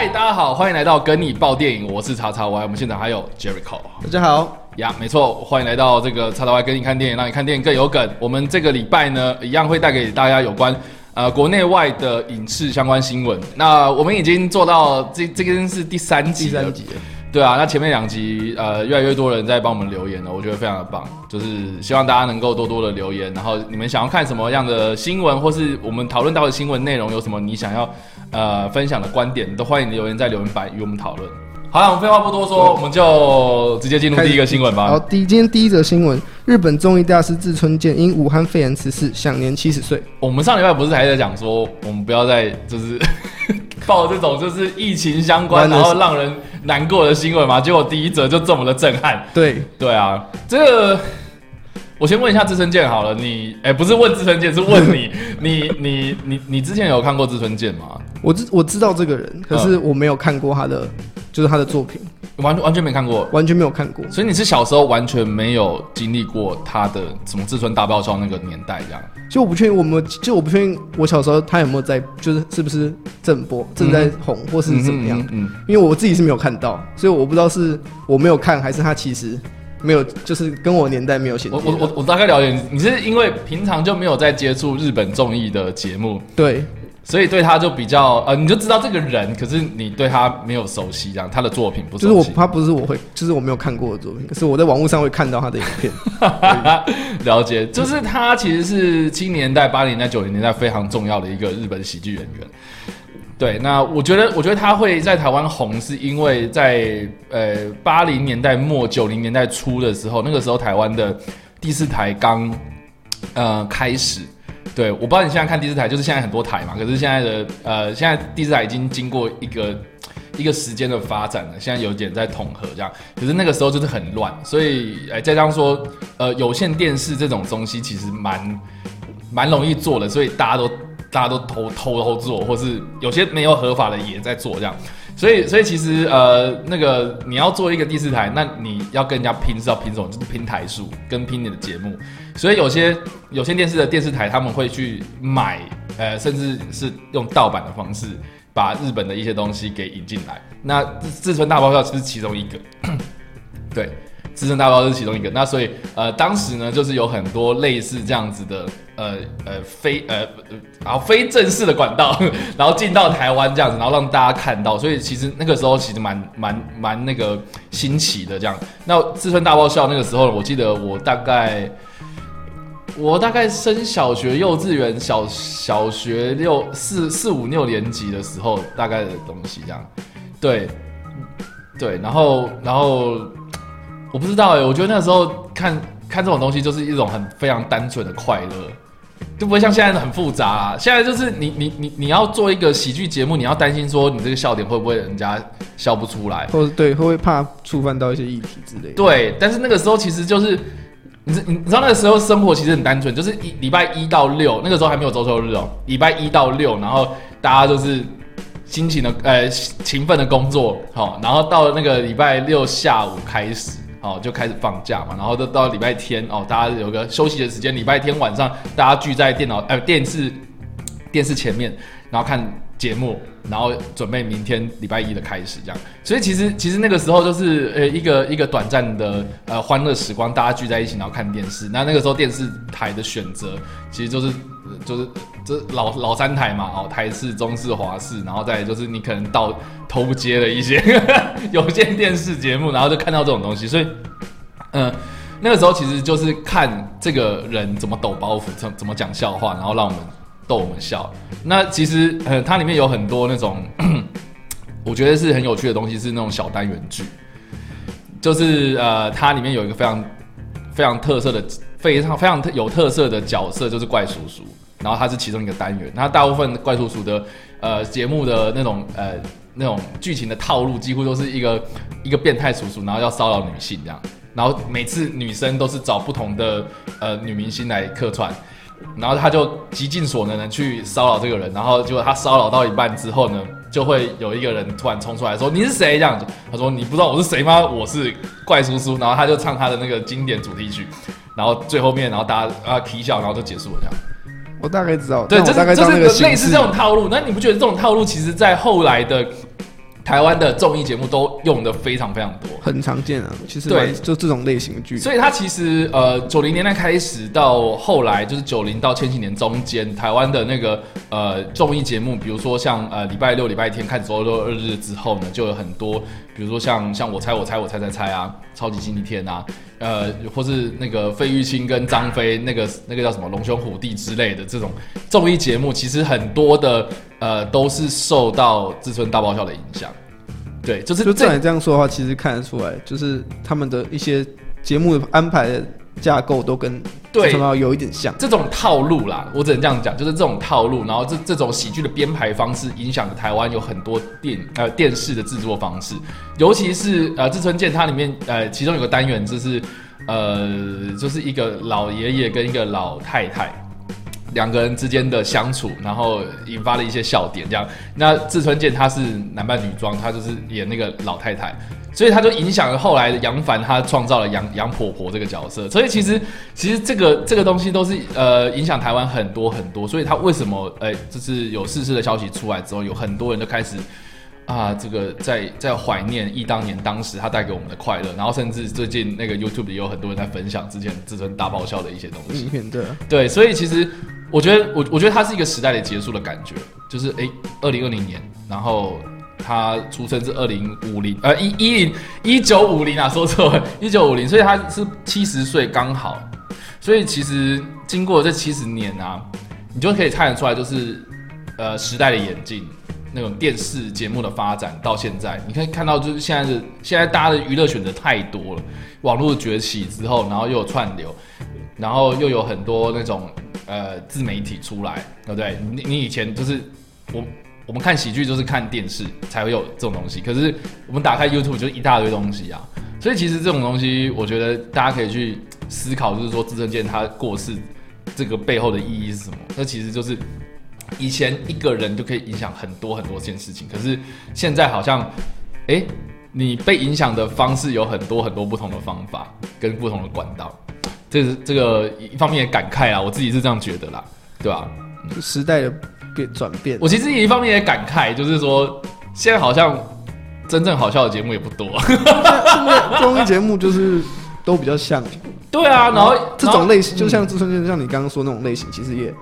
嗨，大家好，欢迎来到跟你报电影，我是叉叉 Y，我们现场还有 Jericho。大家好，呀，没错，欢迎来到这个叉叉 Y 跟你看电影，让你看电影更有梗。我们这个礼拜呢，一样会带给大家有关呃国内外的影视相关新闻。那我们已经做到这这个是第三集，第三集，对啊。那前面两集呃越来越多人在帮我们留言了，我觉得非常的棒，就是希望大家能够多多的留言。然后你们想要看什么样的新闻，或是我们讨论到的新闻内容有什么你想要呃分享的观点，都欢迎留言在留言板与我们讨论。好了，我们废话不多说，我们就直接进入第一个新闻吧。好，第今天第一则新闻，日本综艺大师志村健因武汉肺炎辞世，享年七十岁。我们上礼拜不是还在讲说，我们不要再就是 报这种就是疫情相关，然后让人难过的新闻嘛？结果第一则就这么的震撼。对对啊，这个我先问一下志村健好了，你哎、不是问志村健，是问你，你你你你之前有看过志村健吗？我知我知道这个人，可是我没有看过他的，就是他的作品，完完全没看过，完全没有看过。所以你是小时候完全没有经历过他的什么志村大爆笑那个年代这样。就我不确定，我们就我不确定，我小时候他有没有在，就是是不是正播正在红，或是怎么样？嗯，嗯因为我自己是没有看到，所以我不知道是我没有看，还是他其实没有，就是跟我年代没有衔接我我我我大概了解你，你是因为平常就没有在接触日本综艺的节目，对所以对他就比较呃，你就知道这个人，可是你对他没有熟悉，这样他的作品不熟悉。就是我他不是我会，就是我没有看过的作品，可是我在网络上会看到他的影片。了解，就是他其实是七年代、八零年代、九零年代非常重要的一个日本喜剧演员。对，那我觉得，我觉得他会在台湾红，是因为在呃八零年代末、九零年代初的时候，那个时候台湾的第四台刚呃开始。对，我不知道你现在看第四台，就是现在很多台嘛，可是现在的呃，现在第四台已经经过一个一个时间的发展了，现在有点在统合这样，可是那个时候就是很乱，所以哎，再加上说呃有线电视这种东西其实蛮蛮容易做的，所以大家都大家都偷偷偷做，或是有些没有合法的也在做这样，所以所以其实呃那个你要做一个第四台，那你要跟人家拼是要拼什么？就是拼台数跟拼你的节目，所以有些有线电视的电视台他们会去买呃甚至是用盗版的方式把日本的一些东西给引进来，那自自村大爆笑就是其中一个，对。资深大包是其中一个，那所以呃，当时呢，就是有很多类似这样子的呃呃非呃然后非正式的管道，然后进到台湾这样子，然后让大家看到，所以其实那个时候其实蛮蛮蛮那个新奇的这样。那自村大爆笑那个时候，我记得我大概我大概升小学、幼稚园、小小学六四四五六年级的时候，大概的东西这样，对对，然后然后。我不知道哎、我觉得那时候看看这种东西就是一种很非常单纯的快乐，就不会像现在的很复杂啊。现在就是你你你你要做一个喜剧节目，你要担心说你这个笑点会不会人家笑不出来。或者对，会不会怕触犯到一些议题之类的？对，但是那个时候其实就是，你知你你知道那个时候生活其实很单纯，就是一礼拜一到六，那个时候还没有周休日哦，礼拜一到六，然后大家就是辛勤的呃勤奋的工作，好、然后到了那个礼拜六下午开始。哦，就开始放假嘛，然后到到礼拜天哦，大家有个休息的时间。礼拜天晚上，大家聚在电脑呃电视电视前面，然后看节目，然后准备明天礼拜一的开始这样。所以其实其实那个时候就是呃一个一个短暂的呃欢乐时光，大家聚在一起然后看电视。那那个时候电视台的选择其实就是就是这老老三台嘛，哦台式、中式、华式，然后再就是你可能到头不接了一些 有线电视节目，然后就看到这种东西，所以嗯。那个时候其实就是看这个人怎么抖包袱，怎怎么讲笑话，然后让我们逗我们笑。那其实呃，它里面有很多那种 我觉得是很有趣的东西，是那种小单元剧，就是呃，它里面有一个非常非常特色的、非常非常有特色的角色，就是怪叔叔。然后他是其中一个单元，那大部分怪叔叔的呃节目的那种呃那种剧情的套路，几乎都是一个一个变态叔叔，然后要骚扰女性这样。然后每次女生都是找不同的呃女明星来客串，然后他就极尽所能的去骚扰这个人，然后结果他骚扰到一半之后呢，就会有一个人突然冲出来说你是谁这样子，他说你不知道我是谁吗？我是怪叔叔，然后他就唱他的那个经典主题曲，然后最后面然后大家啊啼笑，然后就结束了这样。我大概知道，对，就是就是类似这种套路。那你不觉得这种套路其实在后来的台湾的综艺节目都用的非常非常多。很常见啊，其实对就这种类型的剧，所以它其实呃，九零年代开始到后来，就是九零到千禧年中间，台湾的那个呃综艺节目，比如说像呃礼拜六、礼拜天看周六二日之后呢，就有很多，比如说像像我猜我猜我猜猜猜啊，超级星期天啊，呃，或是那个费玉清跟张飞那个那个叫什么龙兄虎弟之类的这种综艺节目，其实很多的呃都是受到至尊大爆笑的影响。对，就是就照你这样说的话，其实看得出来，就是他们的一些节目的安排的架构都跟对有一点像。这种套路啦，我只能这样讲，就是这种套路，然后这这种喜剧的编排方式，影响了台湾有很多电呃电视的制作方式，尤其是呃志村健它里面呃其中有个单元就是呃就是一个老爷爷跟一个老太太。两个人之间的相处，然后引发了一些笑点，这样。那志村健他是男扮女装，他就是演那个老太太，所以他就影响了后来的杨凡，他创造了杨杨婆婆这个角色。所以其实其实这个这个东西都是呃影响台湾很多很多。所以他为什么哎、就是有逝世的消息出来之后，有很多人都开始。啊，这个在在怀念忆当年当时他带给我们的快乐，然后甚至最近那个 YouTube 也有很多人在分享之前自尊大爆笑的一些东西。对，所以其实我觉得，我我觉得它是一个时代的结束的感觉，就是哎，二零二零年，然后他出生是二零五零，呃，一一零一九五零啊，说错了，一九五零，所以他是七十岁刚好，所以其实经过这七十年啊，你就可以看得出来，就是呃时代的演进。那种电视节目的发展到现在，你可以看到，就是现在的现在大家的娱乐选择太多了，网络崛起之后，然后又有串流，然后又有很多那种呃自媒体出来，对不对？你你以前就是我我们看喜剧就是看电视才会有这种东西，可是我们打开 YouTube 就一大堆东西啊，所以其实这种东西，我觉得大家可以去思考，就是说自证件他过世这个背后的意义是什么？那其实就是以前一个人就可以影响很多很多件事情，可是现在好像，哎、你被影响的方式有很多很多不同的方法跟不同的管道，这是这个一方面也感慨啊，我自己是这样觉得啦，对吧？时代的变转变。我其实一方面也感慨，就是说现在好像真正好笑的节目也不多，现在综艺节目就是都比较像对啊，然后这种类型，嗯就像志村健，像你刚刚说那种类型，其实也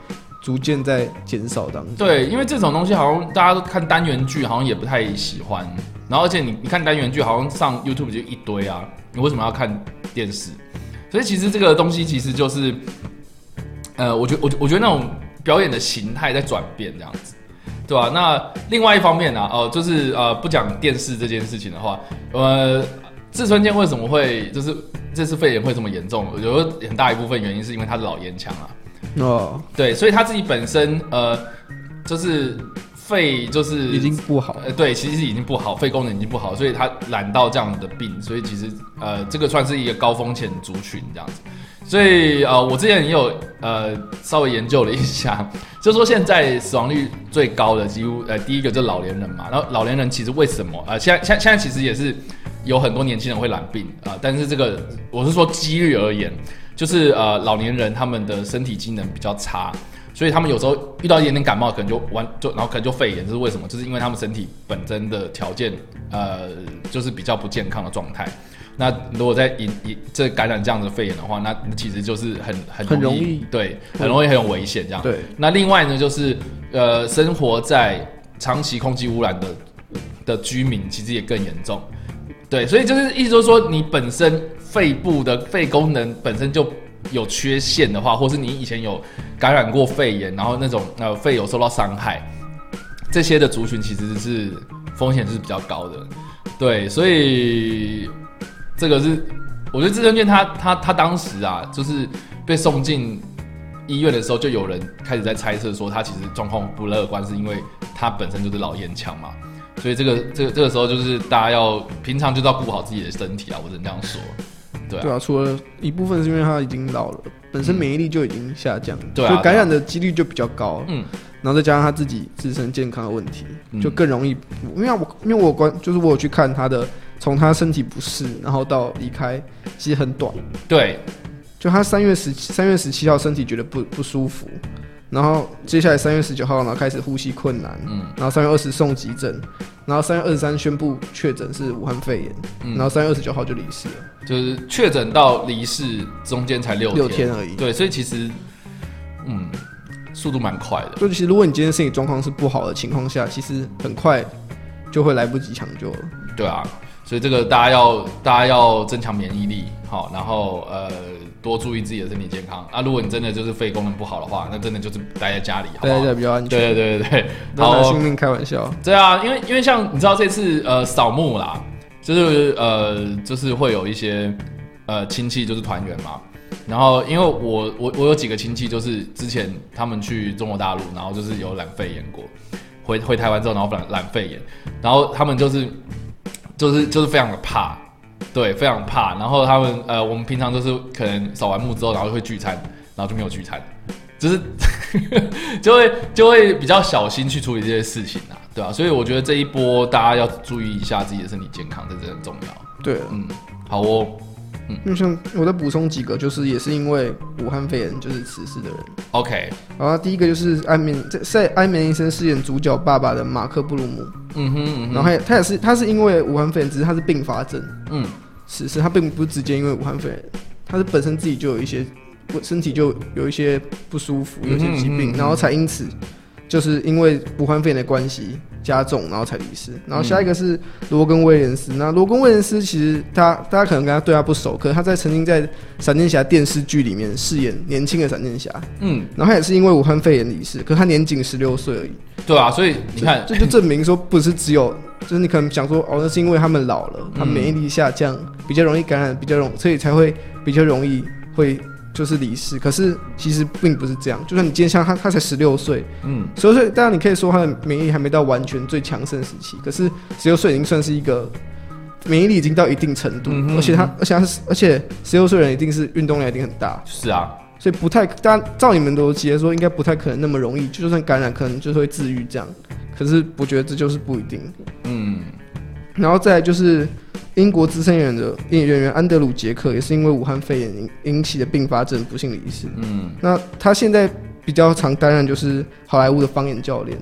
逐渐在减少当中。对，因为这种东西好像大家都看单元剧，好像也不太喜欢。然后而且你你看单元剧，好像上 YouTube 就一堆啊，你为什么要看电视？所以其实这个东西其实就是，呃，我觉我我觉得那种表演的形态在转变这样子，对吧、那另外一方面呢、啊，哦、就是呃，不讲电视这件事情的话，呃，志村健为什么会就是这次肺炎会这么严重？我觉得很大一部分原因是因为他是老烟枪啊。哦，对，所以他自己本身呃，就是肺就是已经不好。呃对，其实已经不好，肺功能已经不好，所以他染到这样的病，所以其实呃这个算是一个高风险族群这样子。所以呃我之前也有呃稍微研究了一下，就说现在死亡率最高的几乎呃第一个就是老年人嘛，然后老年人其实为什么呃现在现现在其实也是有很多年轻人会染病啊、呃但是这个我是说几率而言，就是呃老年人他们的身体机能比较差，所以他们有时候遇到一点点感冒，可能就完就然后可能就肺炎，这是为什么？就是因为他们身体本身的条件呃就是比较不健康的状态。那如果在引引这感染这样的肺炎的话，那那其实就是很很很容易对，很容易很有危险这样。对，那另外呢，就是呃，生活在长期空气污染的的居民，其实也更严重。对，所以就是意思就是说，你本身肺部的肺功能本身就有缺陷的话，或是你以前有感染过肺炎，然后那种呃肺有受到伤害，这些的族群其实是风险是比较高的。对，所以这个是我觉得志村健他他他当时啊，就是被送进医院的时候，就有人开始在猜测说他其实状况不乐观，是因为他本身就是老烟枪嘛。所以这个这个这个时候就是大家要平常就要顾好自己的身体啊，我只能这样说。对啊，对啊，除了一部分是因为他已经老了，本身免疫力就已经下降，对啊就感染的几率就比较高。嗯，然后再加上他自己自身健康的问题，嗯就更容易。因为我因为我关就是我有去看他的，从他身体不适，然后到离开，其实很短。对，就他三月十三月十七号身体觉得不不舒服，然后接下来三月十九号，然后开始呼吸困难，嗯然后三月二十送急诊，然后三月二十三宣布确诊是武汉肺炎，嗯然后三月二十九号就离世了，就是确诊到离世中间才六六天而已。对，所以其实嗯，速度蛮快的。就其实如果你今天身体状况是不好的情况下，其实很快就会来不及抢救了。对啊，所以这个大家要大家要增强免疫力，好，然后呃多注意自己的身体健康。啊，如果你真的就是肺功能不好的话，那真的就是待在家里，好不好大家？比较安全，对对对拿性命开玩笑。对啊，因为因为像你知道这次呃扫墓啦，就是呃就是会有一些呃亲戚就是团圆嘛，然后因为我我我有几个亲戚就是之前他们去中国大陆，然后就是有染肺炎过，回回台湾之后然后染染肺炎，然后他们就是就是就是非常的怕。对，非常怕。然后他们呃，我们平常都是可能扫完墓之后，然后会聚餐，然后就没有聚餐，就是 就会就会比较小心去处理这些事情啊，对吧、所以我觉得这一波大家要注意一下自己的身体健康，这真的很重要。对，嗯，好哦，因为像我再补充几个，就是也是因为武汉肺炎就是辞世的人。OK，然后第一个就是安眠在在安眠医生饰演主角爸爸的马克布鲁姆，嗯哼嗯哼，然后他也他也是他是因为武汉肺炎，只是他是并发症嗯辞世，他并不是直接因为武汉肺炎，他是本身自己就有一些身体就有一些不舒服，有一些疾病，嗯哼嗯哼然后才因此就是因为武汉肺炎的关系加重，然后才离世。然后下一个是罗根威廉斯，那罗根威廉斯其实他大家可能跟他对他不熟，可是他在曾经在闪电侠电视剧里面饰演年轻的闪电侠，嗯，然后他也是因为武汉肺炎离世，可是他年仅十六岁而已。对啊，所以你看，这就证明说不是只有，就是你可能想说哦，那是因为他们老了，他免疫力下降，比较容易感染，比较容，所以才会比较容易会就是离世。可是其实并不是这样，就算你今天像他，他才十六岁，嗯十六岁，当然你可以说他的免疫力还没到完全最强盛时期，可是十六岁已经算是一个。免疫力已经到一定程度，嗯哼而且他，而且他是，而且十六岁人一定是运动量一定很大，是啊，所以不太，当然照你们的逻辑来说，应该不太可能那么容易，就算感染，可能就是会治愈这样。可是我觉得这就是不一定。嗯然后再来就是英国资深演员的演员安德鲁杰克，也是因为武汉肺炎引引起的并发症不幸离世。嗯那他现在比较常担任就是好莱坞的方言教练，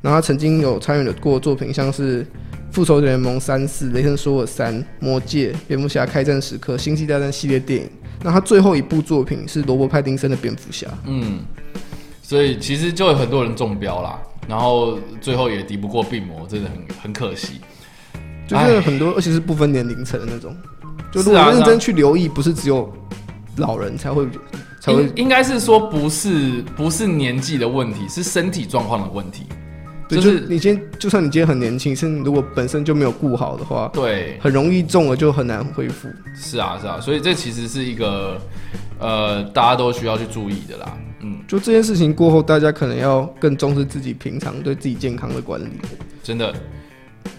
然后他曾经有参与的过作品像是《复仇者联盟三四》《雷神索尔三》《魔戒》《蝙蝠侠开战时刻》《星际大战》系列电影。那他最后一部作品是罗伯·派丁森的蝙蝠侠。嗯，所以其实就有很多人中标啦，然后最后也敌不过病魔，真的很很可惜。就是很多，而且是不分年龄层的那种。就如果认真去留意，不是只有老人才会才会应应该是说不是不是年纪的问题，是身体状况的问题。对，就就是你今天就算你今天很年轻，甚至如果本身就没有顾好的话，对，很容易中了就很难恢复。是啊是啊，所以这其实是一个呃大家都需要去注意的啦。嗯，就这件事情过后，大家可能要更重视自己平常对自己健康的管理。真的。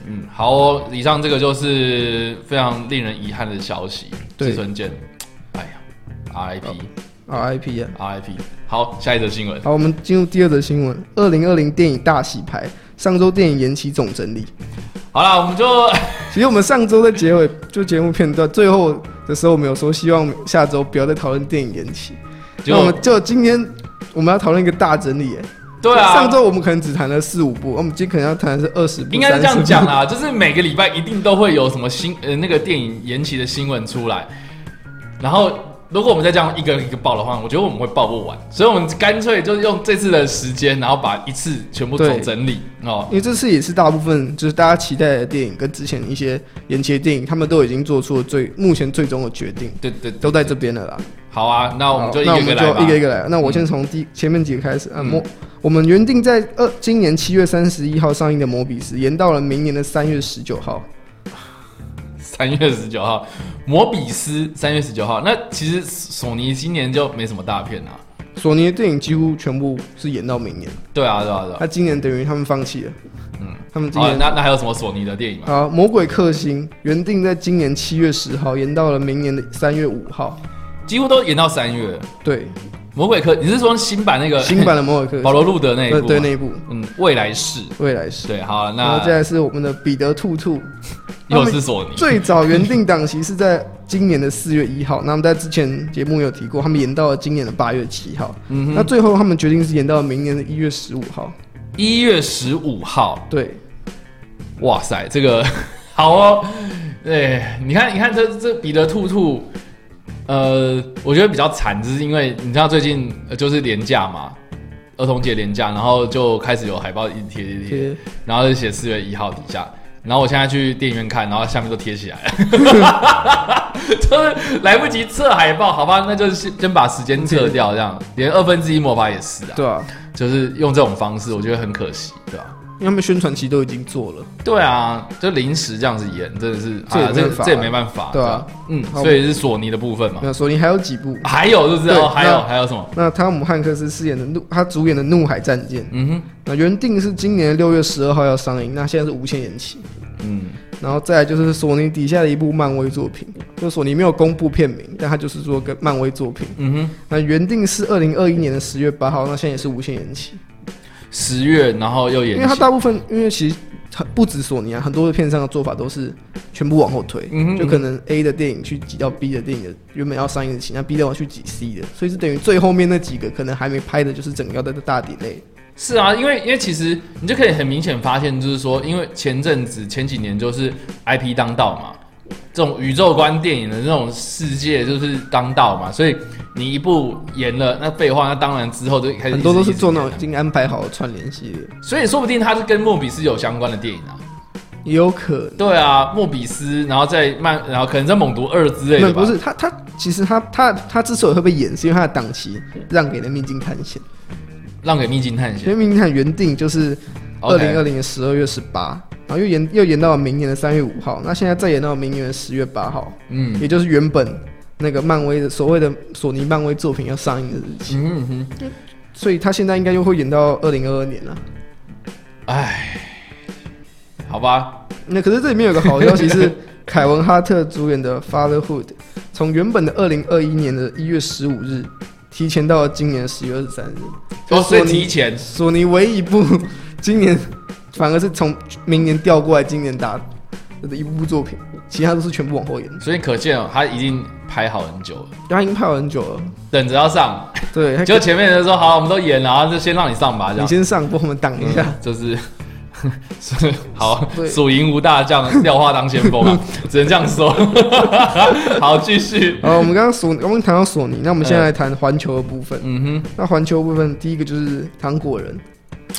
嗯，好哦，以上这个就是非常令人遗憾的消息。对志村健，哎呀，RIP RIP 啊！RIP。好，下一则新闻。好，我们进入第二则新闻：二零二零电影大洗牌，上周电影延期总整理。好了，我们就 其实我们上周在结尾就节目片段最后的时候，我们有说希望下周不要再讨论电影延期。那我们就今天我们要讨论一个大整理，哎，对啊，上周我们可能只谈了四五部，我们今天可能要谈的是二十部，应该是这样30部讲啦，就是每个礼拜一定都会有什么新呃那个电影延期的新闻出来，然后如果我们再这样一个一个报的话，我觉得我们会报不完，所以我们干脆就是用这次的时间，然后把一次全部对总整理哦。因为这次也是大部分就是大家期待的电影，跟之前一些延期的电影，他们都已经做出了最目前最终的决定，对对，都在这边了啦。好啊，那我们就一好那我们就个一个来吧。一个一个来。那我先从第前面几个开始啊。嗯摩，我们原定在二今年七月三十一号上映的《摩比斯》，延到了明年的三月十九号。三月十九号，摩比斯三月十九号。那其实索尼今年就没什么大片啊。索尼的电影几乎全部是延到明年，对啊，对啊，对啊。他今年等于他们放弃了。嗯，他们今年那那还有什么索尼的电影吗？好，《魔鬼克星》原定在今年七月十号，延到了明年的三月五号。几乎都演到三月。对，魔鬼科，你是说新版那个新版的《魔鬼科 保》罗路德那一部吗？对对那一部嗯，未来式。未来式。对，好，那再来是我们的彼得兔兔，又是索尼。最早原定档期是在今年的四月一号，那么在之前节目有提过，他们延到了今年的八月七号。嗯那最后他们决定是延到明年的一月十五号。一月十五号，对，哇塞，这个 好哦。对，你看，你看这这彼得兔兔，呃，我觉得比较惨，就是因为你知道最近呃就是廉价嘛，儿童节廉价，然后就开始有海报一直贴贴贴，然后就写四月一号底下。然后我现在去电影院看，然后下面都贴起来了，就是来不及撤海报，好吧，那就是先先把时间撤掉，这样。连二分之一魔法也是啊，对啊，就是用这种方式，我觉得很可惜，对吧、因为他们宣传期都已经做了。对啊，就临时这样子演，真的是啊，这也没办法这这也没办法，对啊嗯，所以是索尼的部分嘛。那索尼还有几部？还有是不是？还有那还有什么？那汤姆汉克斯饰演的怒，他主演的《怒海战舰》，嗯哼，那原定是今年六月十二号要上映，那现在是无限延期。嗯，然后再来就是索尼底下的一部漫威作品，就索尼没有公布片名，但它就是说跟漫威作品。嗯哼，那原定是二零二一年的十月八号，那现在也是无限延期，十月，然后又延因为它期。大部分，因为其实它不止索尼啊，很多的片商的做法都是全部往后推，嗯哼就可能 A 的电影去挤到 B 的电影的原本要上映的期，那 B 的往去挤 C 的，所以是等于最后面那几个可能还没拍的，就是整个要在大底内。是啊，因为因为其实你就可以很明显发现，就是说，因为前阵子前几年就是 IP 当道嘛，这种宇宙观电影的那种世界就是当道嘛，所以你一部演了，那废话，那当然之后就开始很多都是做那种种已经安排好的串联系列，所以说不定它是跟莫比斯有相关的电影啊。也有可能。对啊，莫比斯，然后再慢，然后可能在猛毒二之类的吧。不是他，他其实他他他之所以会被演，是因为他的档期让给了《秘境探险》，让给秘境探因为险。《秘境探险》原定就是二零二零年十二月十八，然后又延又延到了明年的三月五号，那现在再延到明年的十月八号，嗯。也就是原本那个漫威的所谓的索尼漫威作品要上映的日期，嗯嗯哼，所以他现在应该又会延到二零二二年了。哎，好吧，那可是这里面有个好消息是，凯文哈特主演的《Fatherhood》从原本的二零二一年的一月十五日提前到了今年十月二十三日。哦，所以提前。索尼唯一一部今年反而是从明年调过来今年打的一部作品，其他都是全部往后延。所以可见哦，他已经拍好很久了，他已经拍好很久了，等着要上。对，他就前面的人说好，我们都演了，然后就先让你上吧，这样你。先上，帮我们挡一下。嗯就是是 好，对蜀营无大将，廖化当先锋啊，只能这样说。好，继续。好，我们刚刚索，我们谈到索尼，那我们现在来谈环球的部分。嗯哼那环球部分，第一个就是糖果人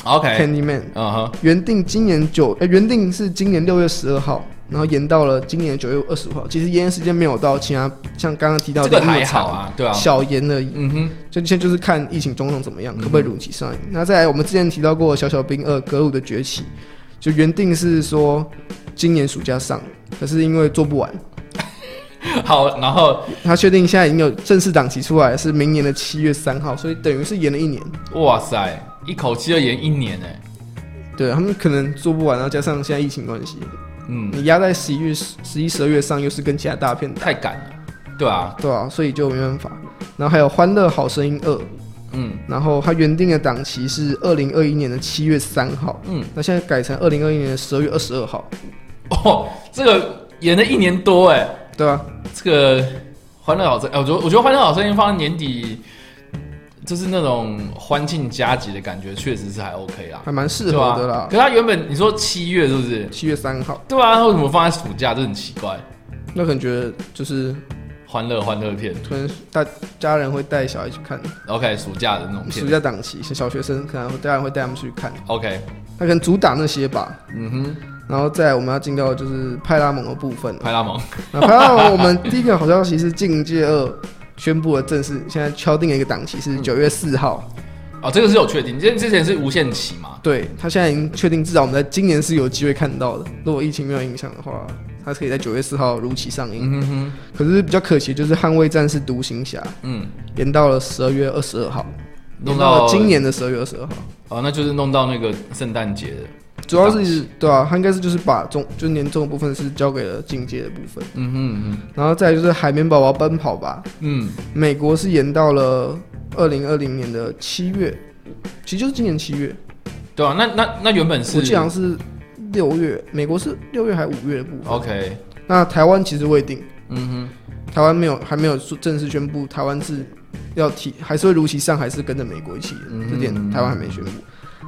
哼，OK，Candyman，嗯哼，原定今年九，呃，原定是今年六月十二号，然后延到了今年九月二十五号。其实延的时间没有到其他像刚刚提到这个的那么长，还好啊，对啊。小延而已。嗯哼，就现在就是看疫情状况怎么样，可不可以如期上映。那再来，我们之前提到过《小小兵二：格鲁的崛起》，就原定是说今年暑假上，可是因为做不完，好，然后他确定现在已经有正式档期出来，是明年的七月三号，所以等于是延了一年。哇塞，一口气要演一年哎，对他们可能做不完，然后加上现在疫情关系，嗯，你压在十一月、十一、十二月上，又是跟其他大片打，太赶了，对啊，对啊，所以就没办法。然后还有《欢乐好声音二》，嗯。然后它原定的档期是二零二一年的七月三号，嗯，那现在改成二零二一年的十二月二十二号，哦，这个演了一年多哎，对啊，这个《欢乐好声》，哎，我觉得我觉得《欢乐好声音》放在年底，就是那种欢庆佳节的感觉，确实是还 OK 啦，还蛮适合的啦。可是他原本你说七月是不是？七月三号，对啊，他为什么放在暑假？这很奇怪。那可能觉得就是欢乐欢乐片。可能大家人会带小孩去看，，OK，暑假的那种暑假档期，小学生可能会家人会带他们去看，，OK，他可能主打那些吧。嗯哼，然后再我们要进到就是派拉蒙的部分，派拉蒙，那派拉蒙我们第一个好消息是《境界二》宣布了正式，现在敲定了一个档期是九月四号。哦，这个是有确定，因为之前是无限期嘛，对他现在已经确定，至少我们在今年是有机会看到的。如果疫情没有影响的话，他可以在九月四号如期上映。嗯哼哼，可是比较可惜，就是《捍卫战士：独行侠》嗯，延到了十二月二十二号，弄到到了今年的十二月二十二号。哦，那就是弄到那个圣诞节的，主要是对啊，他应该是就是把中就是年终的部分是交给了境界的部分，嗯哼嗯然后再就是海绵宝宝奔跑吧，嗯，美国是延到了二零二零年的七月，其实就是今年七月，对啊，那那那原本是我记得好像是是六月，美国是六月还是五月的部分。OK，那台湾其实未定，嗯哼。台湾没有还没有说正式宣布，台湾是要提，还是会如期上，还是跟着美国一起这点台湾还没宣布。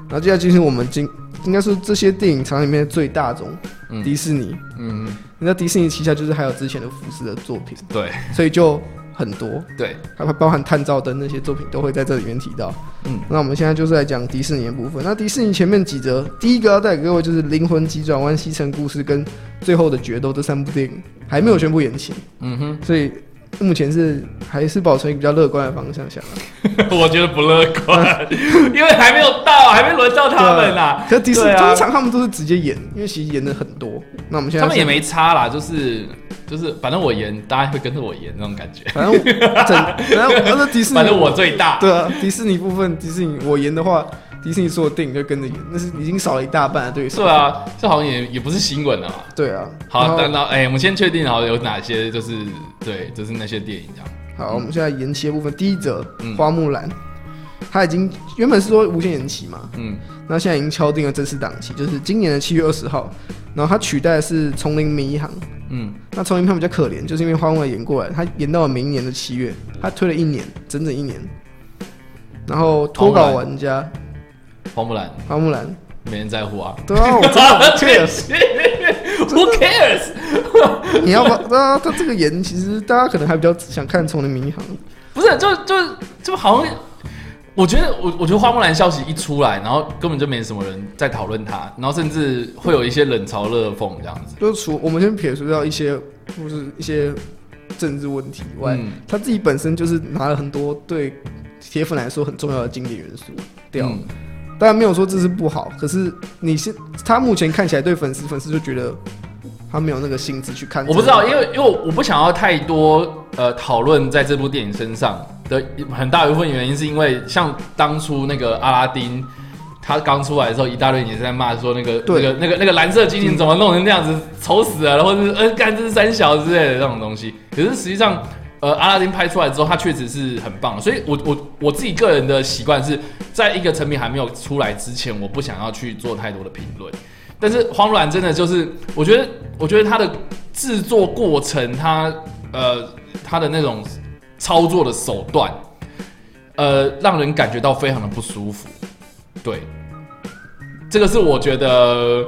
然后接下来进行我们今应该是这些电影厂里面最大宗，嗯。迪士尼。嗯。嗯，你知道迪士尼旗下就是还有之前的福斯的作品，对。所以就很多，对，还会包含探照灯那些作品都会在这里面提到。嗯，那我们现在就是来讲迪士尼的部分。那迪士尼前面几则，第一个要带给各位就是《灵魂急转弯》《西城故事》跟《最后的决斗》这三部电影还没有宣布延期，嗯哼，所以目前是还是保持一个比较乐观的方向想。我觉得不乐观，因为还没有到，还没轮到他们啦。可是迪士尼通常他们都是直接演，因为其实演的很多。那我们现在他们也是没差啦，就是就是，反正我演，大家会跟着我演那种感觉。反正我整，反正反正迪士尼，反正我最大。对啊，迪士尼部分，迪士尼我演的话，迪士尼所有电影就跟着演，那是已经少了一大半的对手。对啊，这好像也也不是新闻了嘛。对啊。好，后那那哎，我们先确定好有哪些，就是对，就是那些电影这样。好，我们现在延期的部分，第一则嗯花木兰，它已经原本是说无限延期嘛，嗯那现在已经敲定了正式档期，就是今年的七月二十号。然后它取代的是《丛林迷航》，嗯，那《丛林迷航》比较可怜，就是因为花木兰演过来，它延到了明年的七月，它推了一年，整整一年。然后脱稿玩家花木兰花木兰，没人在乎啊。对啊，我真的不 care。Who cares？你要把对啊，它这个演其实大家可能还比较想看《丛林迷航》，不是，就就就好像，我觉得我我觉得花木兰消息一出来，然后根本就没什么人在讨论它，然后甚至会有一些冷嘲热讽这样子。就是除我们先撇除掉一些就是一些政治问题以外，嗯他自己本身就是拿了很多对铁粉来说很重要的经典元素掉。嗯当然没有说这是不好，可是你是他目前看起来对粉丝，粉丝就觉得他没有那个心思去看。我不知道，因为因为我不想要太多呃讨论在这部电影身上的很大一部分原因，是因为像当初那个阿拉丁。他刚出来的时候，一大堆人也是在骂说那个那对个那个那个蓝色精灵怎么弄成那样子，丑死了，或者是呃干这是三小之类的这种东西。可是实际上，呃，阿拉丁拍出来之后，它确实是很棒。所以我我我自己个人的习惯是在一个成品还没有出来之前，我不想要去做太多的评论。但是花木兰真的就是，我觉得，我觉得它的制作过程，它呃，它的那种操作的手段，呃，让人感觉到非常的不舒服。对，这个是我觉得，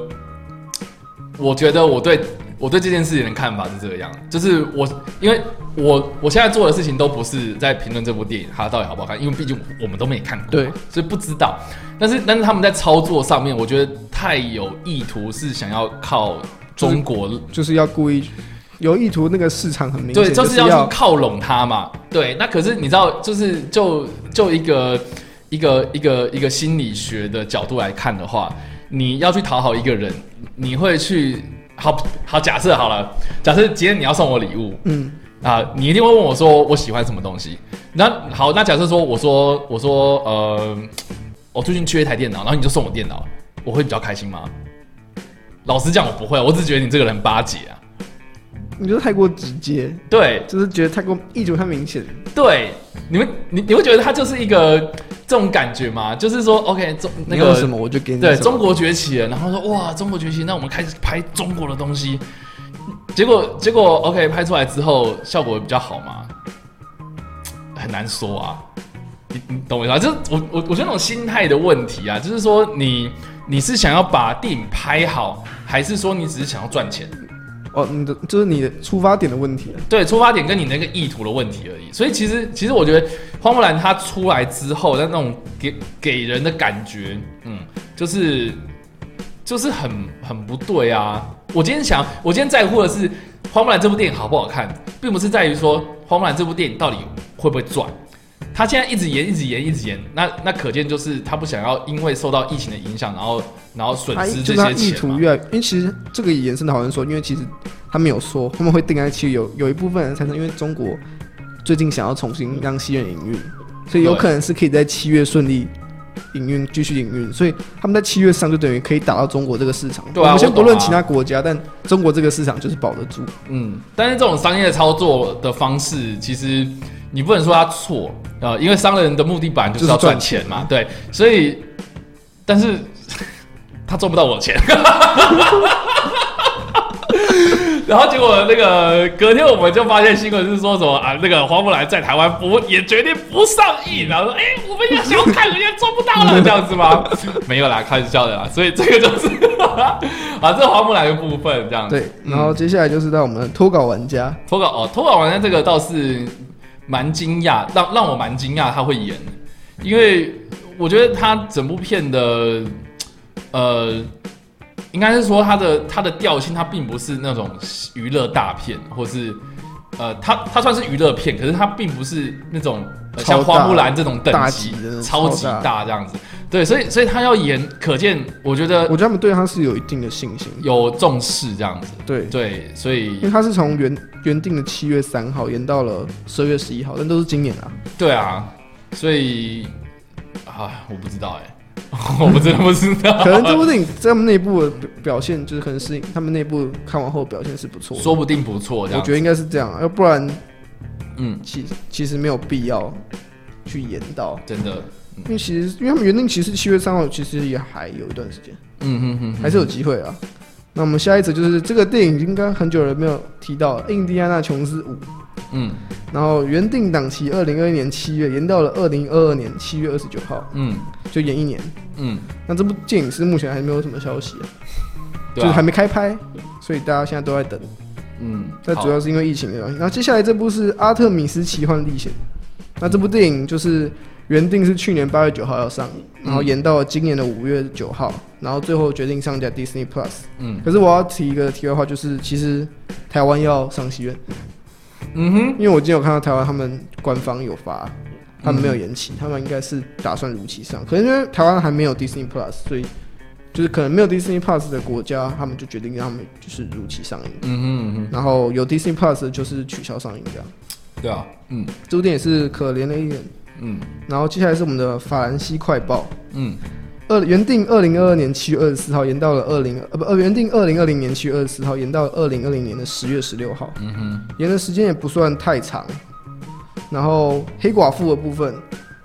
我觉得我对我对这件事情的看法是这个样，就是我因为我我现在做的事情都不是在评论这部电影它到底好不好看，因为毕竟我们都没看过，对，所以不知道。但是但是他们在操作上面，我觉得太有意图，是想要靠中国就是要故意有意图，那个市场很明显，对，就就是是要去靠拢他嘛。对，那可是你知道，就是就就一个一个一个一个心理学的角度来看的话，你要去讨好一个人，你会去好好假设好了，假设今天你要送我礼物嗯，啊，你一定会问我说我喜欢什么东西。那好，那假设说我说我说呃，我最近缺一台电脑，然后你就送我电脑，我会比较开心吗？老实讲，我不会，我只觉得你这个人巴结啊。你觉得太过直接，对，就是觉得太过意图太明显。对，你们你你会觉得它就是一个这种感觉吗？就是说，OK，中那个什么我就给你对中国崛起了，然后说哇，中国崛起，那我们开始拍中国的东西。结果结果 OK 拍出来之后效果比较好吗？很难说啊。你你懂我意思吗？就是我我我觉得那种心态的问题啊，就是说你你是想要把电影拍好，还是说你只是想要赚钱？哦，你的就是你的出发点的问题。对，出发点跟你那个意图的问题而已。所以其实其实我觉得花木兰她出来之后的那种给给人的感觉，嗯，就是就是很很不对啊。我今天想，我今天在乎的是花木兰这部电影好不好看，并不是在于说花木兰这部电影到底会不会赚。他现在一直延，一直延，一直延，那那可见就是他不想要因为受到疫情的影响，然后然后损失这就是他意些钱嘛。图越来，因为其实这个也延伸的好像说，因为其实他们有说他们会定在七月，有有一部分人产生，因为中国最近想要重新让西院营运，所以有可能是可以在七月顺利营运，继续营运，所以他们在七月上就等于可以打到中国这个市场。对啊我们先不论其他国家，但中国这个市场就是保得住。嗯，但是这种商业操作的方式，其实你不能说他错，呃，因为商人的目的本来就是要赚钱嘛，对，所以，但是 他赚不到我的钱。然后结果那个隔天我们就发现新闻是说什么啊，那个花木兰在台湾不也决定不上映，然后说哎、我们要看，人家做不到了这样子吗？没有啦，开玩笑的啦。所以这个就是啊，这花木兰的部分这样子。对，然后接下来就是到我们的脱稿玩家，脱稿哦，脱稿玩家这个倒是蛮惊讶，让让我蛮惊讶他会演，因为我觉得他整部片的呃，应该是说他的他的调性，他并不是那种娱乐大片，或是呃，他他算是娱乐片，可是他并不是那种、呃、像花木兰这种等级超级大这样子。对，所以所以他要演，可见我觉得我觉得他们对他是有一定的信心。有重视这样子。对，对，所以因为他是从原原定的七月三号演到了十二月十一号，但都是今年啊。对啊，所以啊，我不知道哎、我们真的不知道，可能这部电影在他们内部的表表现，就是可能是他们内部看完后表现是不错的。说不定不错。我觉得应该是这样啊，要不然嗯，其其实没有必要去演到，真的，因为其实因为他们原定其实七月三号，其实也还有一段时间，嗯哼哼，还是有机会啊。那我们下一则就是这个电影应该很久人没有提到《印第安纳琼斯五》，嗯。然后原定档期二零二一年七月延到了二零二二年七月二十九号，嗯。就延一年。嗯，那这部电影是目前还没有什么消息啊，对啊。就是还，没开拍，所以大家现在都在等。嗯，好。那主要是因为疫情的关系。然后接下来这部是《阿特米斯奇幻历险》，那这部电影就是原定是去年八月九号要上，然后延到了今年的五月九号，然后最后决定上架 Disney Plus。嗯可是我要提一个题外话，就是其实台湾要上戏院，嗯哼，因为我今天有看到台湾他们官方有发，他们没有延期，他们应该是打算如期上。可是因为台湾还没有 Disney Plus，所以就是可能没有 Disney Plus 的国家，他们就决定让他们就是如期上映。嗯哼嗯哼，然后有 Disney Plus 就是取消上映这样。对啊，嗯这部电影是可怜的一人。嗯。然后接下来是我们的法兰西快报，嗯。二原定二零二二年七月二十四号延到了二零呃不呃原定二零二零年七月二十四号延到了二零二零年的十月十六号，嗯哼，延的时间也不算太长。然后黑寡妇的部分，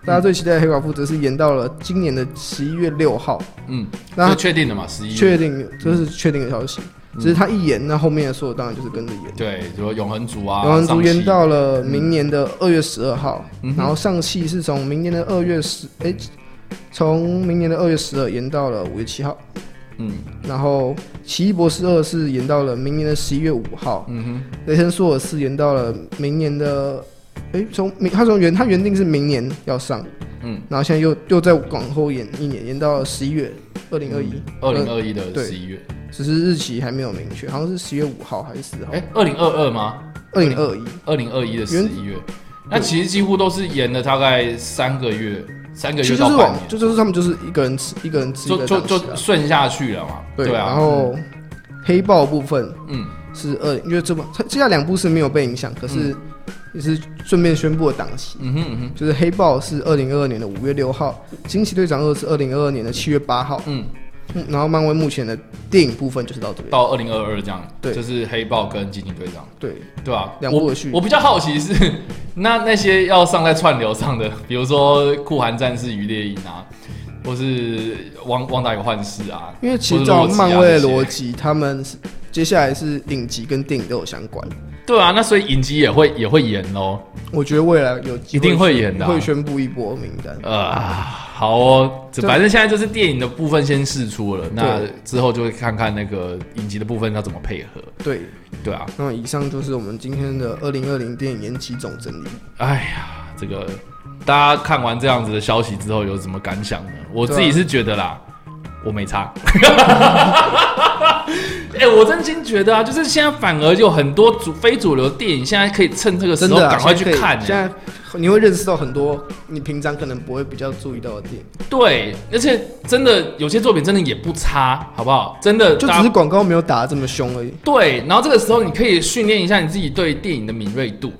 大家最期待的黑寡妇则是延到了今年的十一月六号，嗯，那确定了嘛？十一确定这是确定的消息。只是他一演，那后面的所有当然就是跟着演。对，比如永恒族啊，永恒族延到了明年的二月十二号，嗯然后上戏是从明年的二月十，哎、从明年的二月十二延到了五月七号，嗯然后奇异博士二是延到了明年的十一月五号，嗯哼，雷神索尔四延到了明年的，哎、从明他从原他原定是明年要上，嗯，然后现在又又再往后延一年，延到了十一月二零二一，二零二一的十一月，只是日期还没有明确，好像是十月五号还是四号，哎，二零二二吗？二零二一，二零二一的十一月，那其实几乎都是延了大概三个月，三个月到半年，就就是他们就是一个人吃一个人吃一就就就顺下去了嘛。对，啊，然后黑豹部分嗯。是二，因为这部它接下来两部是没有被影响，可是也是顺便宣布了档期，嗯哼嗯哼。就是黑豹是二零二二年的五月六号，惊奇队长二是二零二二年的七月八号，嗯，嗯，然后漫威目前的电影部分就是到这边，到二零二二这样，对就是黑豹跟惊奇队长，对，对吧？两部的续我我比较好奇是，那那些要上在串流上的，比如说酷寒战士与猎鹰啊，或是汪汪达与幻视啊，因为其实漫威的逻辑，他们是接下来是影集跟电影都有相关，对啊，那所以影集也会也会演喽。我觉得未来有机一定会演的啊会宣布一波名单。呃，好哦，反正现在就是电影的部分先试出了，那之后就会看看那个影集的部分要怎么配合。对，对啊，那么以上就是我们今天的二零二零电影延期总整理。哎呀，这个大家看完这样子的消息之后有什么感想呢？我自己是觉得啦，我没差。哎、我真心觉得啊，就是现在反而有很多主非主流电影，现在可以趁这个时候赶快去看、欸。现在你会认识到很多你平常可能不会比较注意到的电影，对，而且真的有些作品真的也不差，好不好？真的就只是广告没有打的这么凶而已。对，然后这个时候你可以训练一下你自己对电影的敏锐度，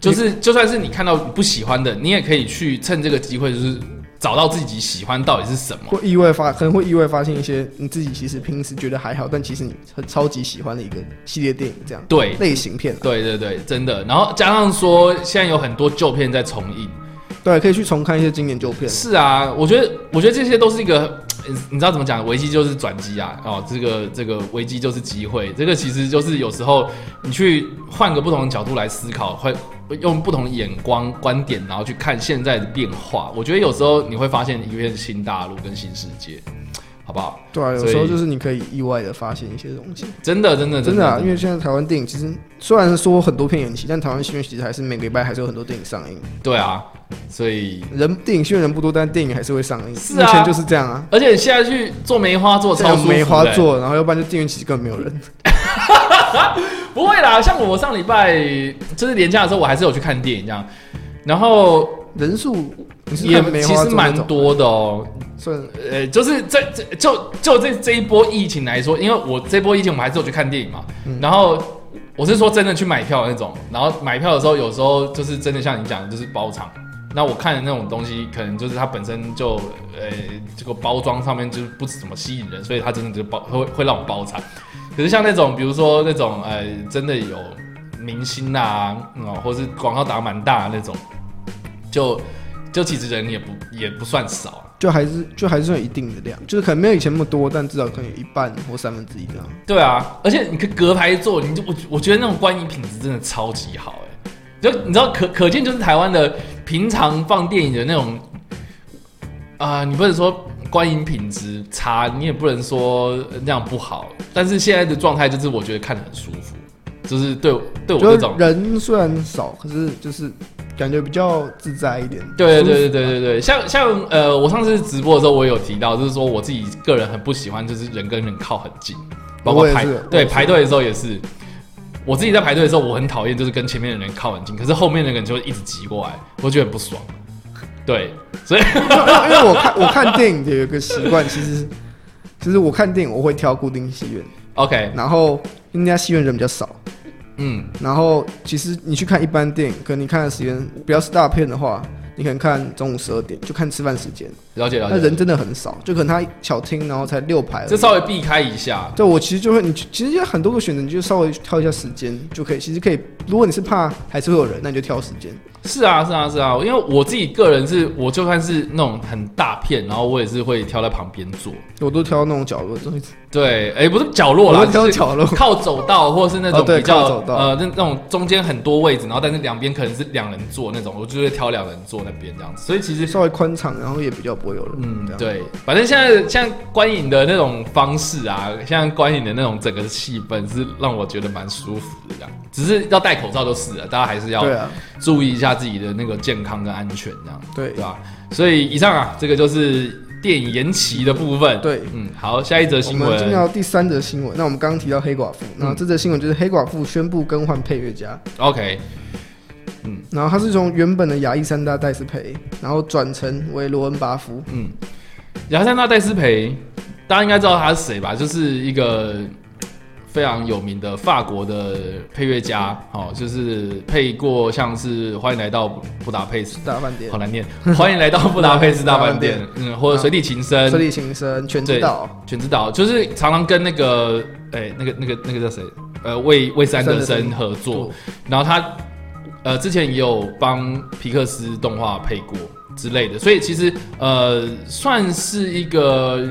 就是就算是你看到不喜欢的，你也可以去趁这个机会，就是找到自己喜欢到底是什么。会意外发，可能会意外发现一些你自己其实平时觉得还好，但其实你很超级喜欢的一个系列电影，这样对，类型片。对对对，真的。然后加上说，现在有很多旧片在重映，对，可以去重看一些经典旧片。是啊，我觉得，我觉得这些都是一个，呃你知道怎么讲？危机就是转机啊，哦，这个这个危机就是机会，这个其实就是有时候你去换个不同的角度来思考，会用不同的眼光观点，然后去看现在的变化。我觉得有时候你会发现一片新大陆跟新世界，好不好？对啊，有时候就是你可以意外的发现一些东西。真的，真的，真的啊，因为现在台湾电影其实虽然说很多片延期，但台湾新闻其实还是每个礼拜还是有很多电影上映。对啊，所以人电影虽然人不多，但电影还是会上映。是啊目前就是这样啊。而且现在去做梅花座超舒服的、梅花座，然后要不然就电影院其实根本没有人。不会啦，像我上礼拜就是年假的时候，我还是有去看电影这样，然后人数也其实蛮多的哦。算呃，就是这这就就这这一波疫情来说，因为我这波疫情我们还是有去看电影嘛，嗯然后我是说真的去买票的那种，然后买票的时候有时候就是真的像你讲的，就是包场。那我看的那种东西，可能就是它本身就呃这个包装上面就是不怎么吸引人，所以它真的就包会会让我包场。可是像那种比如说那种呃真的有明星啊，嗯哦，或是广告打蛮大的那种，就就其实人也不也不算少啊。就还是就还是有一定的量，就是可能没有以前那么多，但至少可能有一半或三分之一这样。对啊，而且你可以隔排坐，你就我我觉得那种观影品质真的超级好哎、就你知道可可见就是台湾的平常放电影的那种啊、你不能说观影品质差，你也不能说那样不好，但是现在的状态就是我觉得看得很舒服，就是对对我这种人虽然少，可是就是感觉比较自在一点。对对对对对对对，像像呃，我上次直播的时候，我有提到，就是说我自己个人很不喜欢，就是人跟人靠很近，包括排对排队的时候也是。我自己在排队的时候，我很讨厌就是跟前面的人靠很近，可是后面的人就会一直挤过来，我觉得很不爽。对，所以 因为我看我看电影的有一个习惯，其实其实我看电影我会挑固定戏院，OK，然后因为那家戏院人比较少，嗯，然后其实你去看一般电影，可能你看的时间不要是大片的话，你可能看中午十二点，就看吃饭时间，了解了解。那人真的很少，就可能他小厅然后才六排，这稍微避开一下，对，我其实就会，你其实有很多个选择，你就稍微挑一下时间就可以。其实可以，如果你是怕还是会有人，那你就挑时间。是啊，是啊，是啊，因为我自己个人是，我就算是那种很大片，然后我也是会挑在旁边坐。我都挑那种角落，对，哎、不是角落啦，就是角落。靠走道，或者是那种比较、靠走道呃那那种中间很多位置，然后但是两边可能是两人坐那种，我就会挑两人坐那边这样子。所以其实稍微宽敞，然后也比较不会有人。嗯对，反正现在像观影的那种方式啊，像观影的那种整个气氛是让我觉得蛮舒服的这样。只是要戴口罩就是了，大家还是要注意一下自己的那个健康跟安全这样，对对吧？所以以上啊，这个就是电影延期的部分。对。嗯，好，下一则我新们进闻。到第三则新闻，那我们刚刚提到黑寡妇，那这则新闻就是黑寡妇宣布更换配乐家，OK，嗯然后他是从原本的亚历山大戴斯培，然后转成为罗恩巴夫，嗯，亚塞纳戴斯培，大家应该知道他是谁吧？就是一个非常有名的法国的配乐家，哦，就是配过像是《欢迎来到布达佩斯大饭》，店。好，难念，《欢迎来到布达佩斯大饭店》，嗯，或者《水底情深》水，底情深、全知道，全知道，就是常常跟那个，哎、那个那个那个叫谁？呃，魏魏三德森合作，然后他呃之前也有帮皮克斯动画配过之类的，所以其实呃算是一个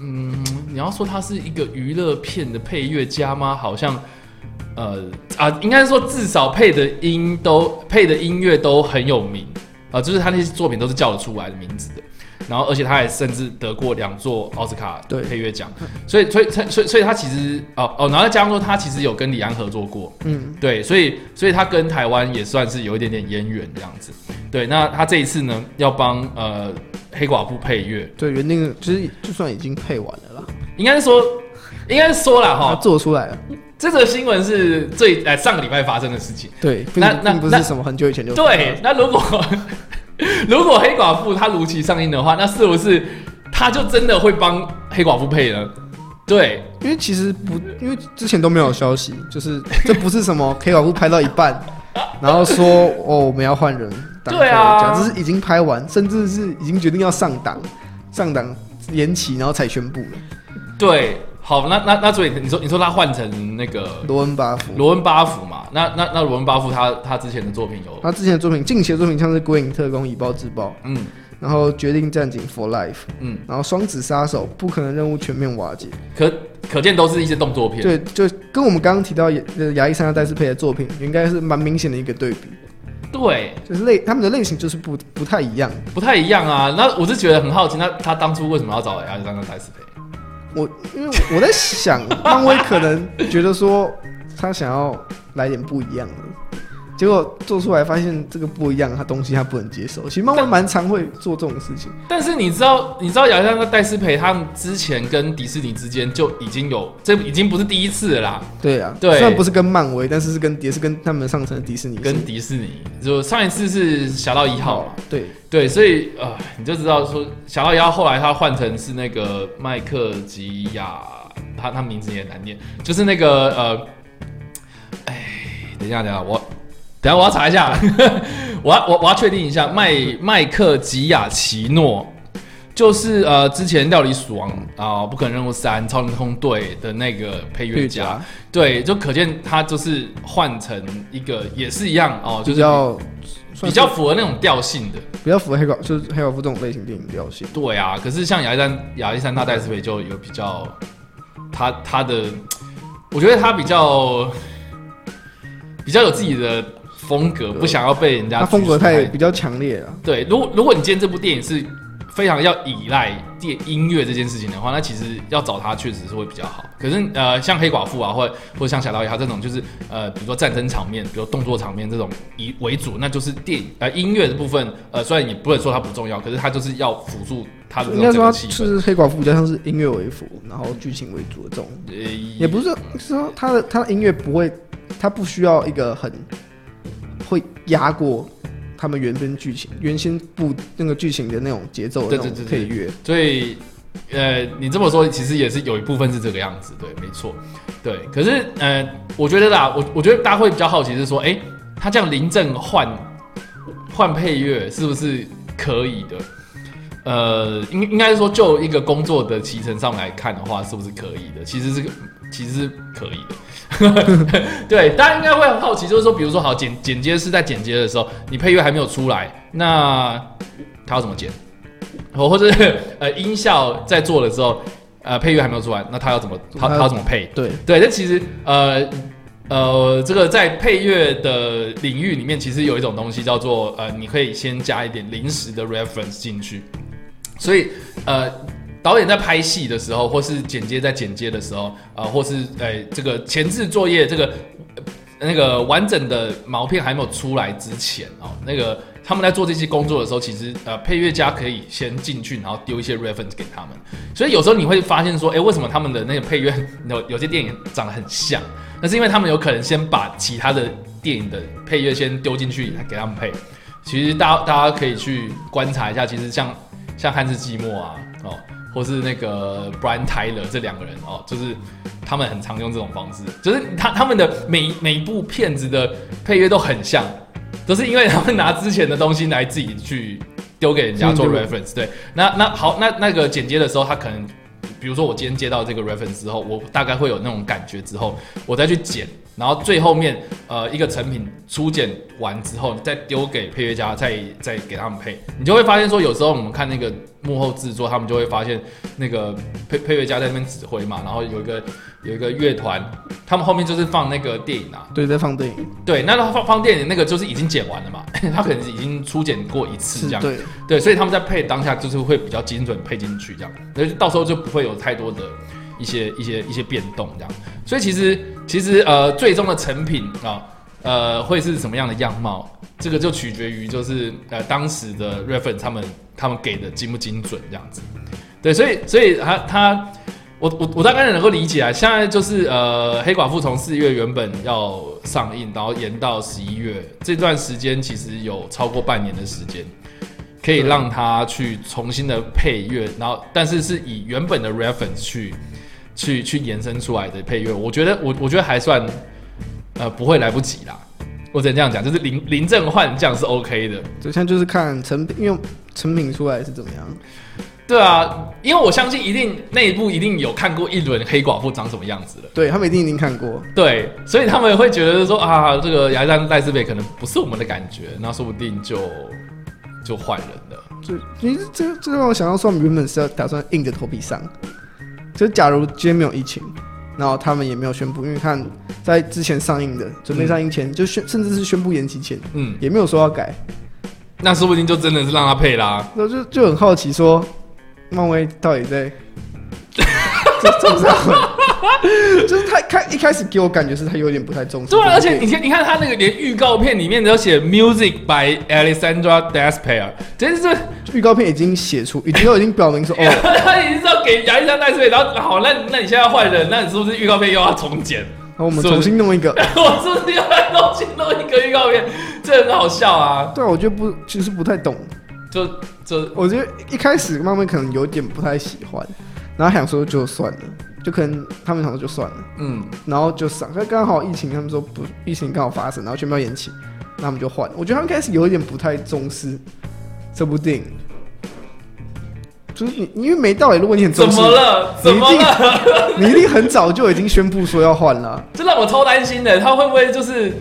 嗯，你要说他是一个娱乐片的配乐家吗？好像呃啊，应该说至少配的音都配的音乐都很有名。啊、就是他那些作品都是叫得出来的名字的。然后，而且他还甚至得过两座奥斯卡对。配乐奖，所以，所以，所以，所以他其实哦哦，然后再加上说他其实有跟李安合作过，嗯，对，所以所以他跟台湾也算是有一点点渊源这样子。对，那他这一次呢，要帮呃黑寡妇配乐，对，原定的就是就算已经配完了啦，应该是说，应该是说了哈，做出来了，这则新闻是最呃上个礼拜发生的事情。对，那那不是什么很久以前就对，那如果 如果黑寡妇她如期上映的话，那是不是他就真的会帮黑寡妇配了？对，因为其实不，因为之前都没有消息，就是 这不是什么黑寡妇拍到一半，然后说哦我们要换人当对啊配乐家这是已经拍完，甚至是已经决定要上档，上档延期，然后才宣布的。对，好，那那那所以你说你说他换成那个罗恩巴夫，罗恩巴夫嘛？那那那罗恩巴夫他他之前的作品有他之前的作品，近期的作品像是《鬼影特工》以暴制暴，嗯然后《决定战警 For Life》，嗯，然后《双子杀手》不可能任务全面瓦解。可可见都是一些动作片。对，就跟我们刚刚提到亚呃亚历山大戴斯佩的作品，应该是蛮明显的一个对比，对，就是类他们的类型就是不不太一样。不太一样啊。那我是觉得很好奇，那他当初为什么要找亚历山大戴斯佩？我因为我在想，漫威可能觉得说他想要来点不一样的，结果做出来发现这个不一样，他东西他不能接受。其实漫威蛮常会做这种事情，但是你知道，你知道亚历山大戴斯培他们之前跟迪士尼之间就已经有，这已经不是第一次了啦。对啊，对。虽然不是跟漫威，但是是跟也是跟他们上层的迪士尼。跟迪士尼，就上一次是侠盗一号嘛，对，对，所以呃，你就知道说侠盗一号后来他换成是那个麦克吉亚，他他名字也难念，就是那个呃，哎，等一下，等一下，我等下我要查一下，我要我我要确定一下，麦麦克吉亚奇诺。就是呃，之前《料理鼠王》啊，《不可能任务三》《超能空队》的那个配乐家，对，就可见他就是换成一个也是一样哦，就是比较比较符合那种调性的。比较符合黑寡就是黑寡妇这种类型电影调性。对啊，可是像亚历山亚历山大戴斯培就有比较，他他的，我觉得他比较比较有自己的风格，不想要被人家他风格太比较强烈了，对。如果如果你今天这部电影是非常要依赖电音乐这件事情的话，那其实要找他确实是会比较好。可是呃，像黑寡妇啊，或或者像小导演他这种，就是呃，比如说战争场面，比如动作场面这种以为主，那就是电影呃音乐的部分，呃，虽然也不能说它不重要，可是它就是要辅助它的这应该说他种整个气氛。是黑寡妇比较像是音乐为辅，然后剧情为主的这种，呃，也不是说是说他的他的音乐不会，他不需要一个很会压过他们原本剧情原先不那个剧情的那种节奏的那种配乐。所以，呃，你这么说，其实也是有一部分是这个样子，对，没错，对。可是，呃，我觉得啦，我我觉得大家会比较好奇是说，哎、他这样临阵换换配乐是不是可以的？呃，应应该是说，就一个工作的提成上来看的话，是不是可以的？其实是个，其实是可以的。对，大家应该会很好奇，就是说，比如说，好剪剪接是在剪接的时候，你配乐还没有出来，那他要怎么剪？或或者是呃音效在做的时候，呃配乐还没有做完，那他要怎么他他要怎么配？对，对，这其实呃呃，这个在配乐的领域里面，其实有一种东西叫做呃，你可以先加一点临时的 reference 进去，所以呃。导演在拍戏的时候，或是剪接在剪接的时候，呃，或是呃这个前置作业，这个那个完整的毛片还没有出来之前哦，那个他们在做这些工作的时候，其实呃配乐家可以先进去，然后丢一些 reference 给他们。所以有时候你会发现说，哎、为什么他们的那个配乐有有些电影长得很像？那是因为他们有可能先把其他的电影的配乐先丢进去给他们配。其实大大家可以去观察一下，其实像像汉字寂寞啊，哦，或是那个 Brian Tyler 这两个人哦，就是他们很常用这种方式，就是他他们的每每一部片子的配乐都很像，都是因为他们拿之前的东西来自己去丢给人家做 reference。对，那那好，那那个剪接的时候，他可能。比如说我今天接到这个 reference 之后，我大概会有那种感觉之后，我再去剪，然后最后面呃一个成品初剪完之后，再丢给配乐家，再再给他们配，你就会发现说，有时候我们看那个幕后制作，他们就会发现那个配配乐家在那边指挥嘛，然后有一个有一个乐团，他们后面就是放那个电影啊，对，在放电影。对，那他放放电影那个就是已经剪完了嘛，他可能已经初剪过一次这样，对，对，所以他们在配当下就是会比较精准配进去，这样，所以到时候就不会有太多的一些一些一些变动这样。所以其实其实呃，最终的成品啊，呃，会是什么样的样貌，这个就取决于就是呃当时的 reference 他们他们给的精不精准这样子。对，所以所以他他。我我我大概能够理解啊，现在就是呃，黑寡妇从四月原本要上映，然后延到十一月，这段时间其实有超过半年的时间，可以让他去重新的配乐，然后但是是以原本的 reference 去去去延伸出来的配乐，我觉得我我觉得还算呃不会来不及啦，我只能这样讲，就是临临阵换将是 OK 的。对，现在就是看成品，因为成品出来是怎么样。对啊，因为我相信一定内部一定有看过一轮黑寡妇长什么样子了。对他们一定已经看过。对，所以他们会觉得说啊，这个亚历山大戴斯贝可能不是我们的感觉，那说不定就就换人了。就你这这让我想到说，我们原本是要打算硬着头皮上，就假如今天没有疫情，然后他们也没有宣布，因为看在之前上映的准备上映前，就宣甚至是宣布延期前，嗯，也没有说要改，那说不定就真的是让他配啦。那就就很好奇说，漫威到底在就是他开一开始给我感觉是他有点不太重视对而且你看，你看他那个连预告片里面都写 music by Alessandra Despairs，真是预告片已经写出，已经都已经表明说，哦，他已经知道给亚历山大戴斯培，然后好，那那你现在要换人，那你是不是预告片又要重剪？然后我们重新弄一个。我是不是又要重新弄一个预告片？这很好笑啊！对啊，我觉得不，其实不太懂。就就我觉得一开始慢慢可能有点不太喜欢，然后想说就算了，就可能他们想说就算了，嗯，然后就上，那刚好疫情，他们说不，疫情刚好发生，然后全部要延期，那他们就换。我觉得他们开始有一点不太重视这部电影，就是你因为没道理，如果你很怎重视，么了？怎么了？你一定很早就已经宣布说要换了。这让我超担心的，他会不会就是？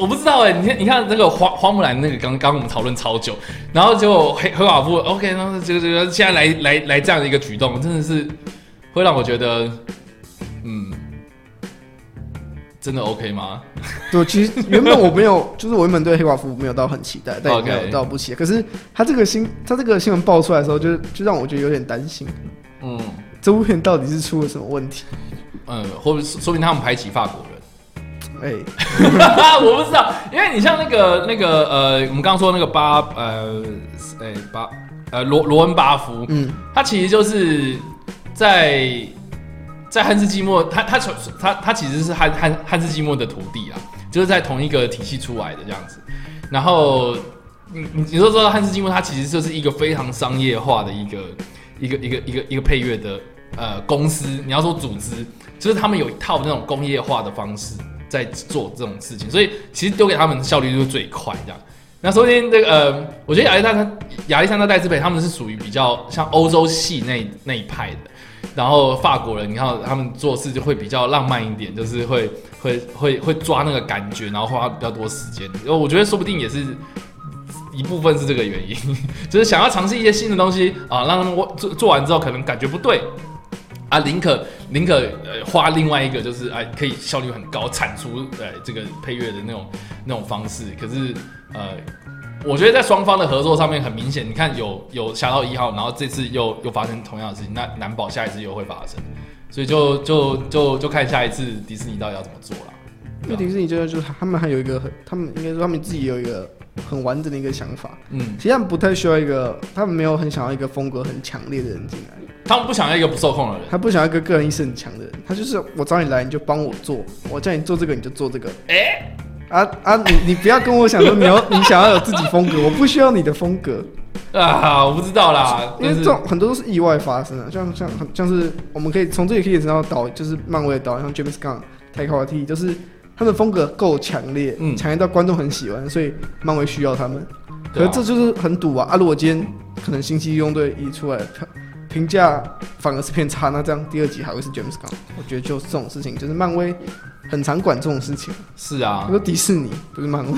我不知道哎，你看，你看那个花花木兰那个刚刚我们讨论超久，然后结果黑黑寡妇 OK，然后这个这个现在来来来这样的一个举动，真的是会让我觉得，嗯，真的 OK 吗？对，其实原本我没有，就是我原本对黑寡妇没有到很期待，但也没有到不期待。可是他这个新，他这个新闻爆出来的时候，就就让我觉得有点担心，嗯这部片到底是出了什么问题？嗯，或者说明他们排挤法国人。哎、我不知道，因为你像那个那个呃，我们刚刚说那个巴呃，哎、巴呃罗罗恩巴夫，嗯，他其实就是在在汉斯季默，他他他他其实是汉汉汉斯季默的徒弟啊，就是在同一个体系出来的这样子。然后你你你都知道汉斯季默，他其实就是一个非常商业化的一个一个一个一个一个配乐的呃公司，你要说组织，就是他们有一套那种工业化的方式在做这种事情，所以其实丢给他们的效率就是最快这样。那首先这个呃，我觉得亚历山大亚历山大戴斯培他们是属于比较像欧洲系那那一派的，然后法国人你看他们做事就会比较浪漫一点，就是会会会会抓那个感觉，然后花比较多时间。因为我觉得说不定也是一部分是这个原因，就是想要尝试一些新的东西啊，让我做做完之后可能感觉不对。啊，宁可宁可呃花另外一个就是哎可以效率很高产出呃这个配乐的那种那种方式，可是呃我觉得在双方的合作上面很明显，你看有有侠盗一号，然后这次又又发生同样的事情，那难保下一次又会发生，所以就就就就看下一次迪士尼到底要怎么做了。因为迪士尼就是就是他们还有一个很，他们应该说他们自己有一个很完整的一个想法，嗯，其实他们不太需要一个，他们没有很想要一个风格很强烈的人进来，他们不想要一个不受控的人，他不想要一个个人意识很强的人，他就是我找你来你就帮我做，我叫你做这个你就做这个，哎、啊啊你你不要跟我想说你要你想要有自己风格，我不需要你的风格，啊，我不知道啦，因为这种很多都是意外发生的，像像像是我们可以从这里可以知道导就是漫威的导演，像 James Gunn、泰卡瓦蒂，就是他们的风格够强烈，嗯强烈到观众很喜欢，所以漫威需要他们。可对啊是这就是很赌啊！啊，如果今天可能星期一用队一出来，评评价反而是偏差，那这样第二集还会是 James Gunn？我觉得就这种事情，就是漫威很常管这种事情。是啊我，说迪士尼不是漫威。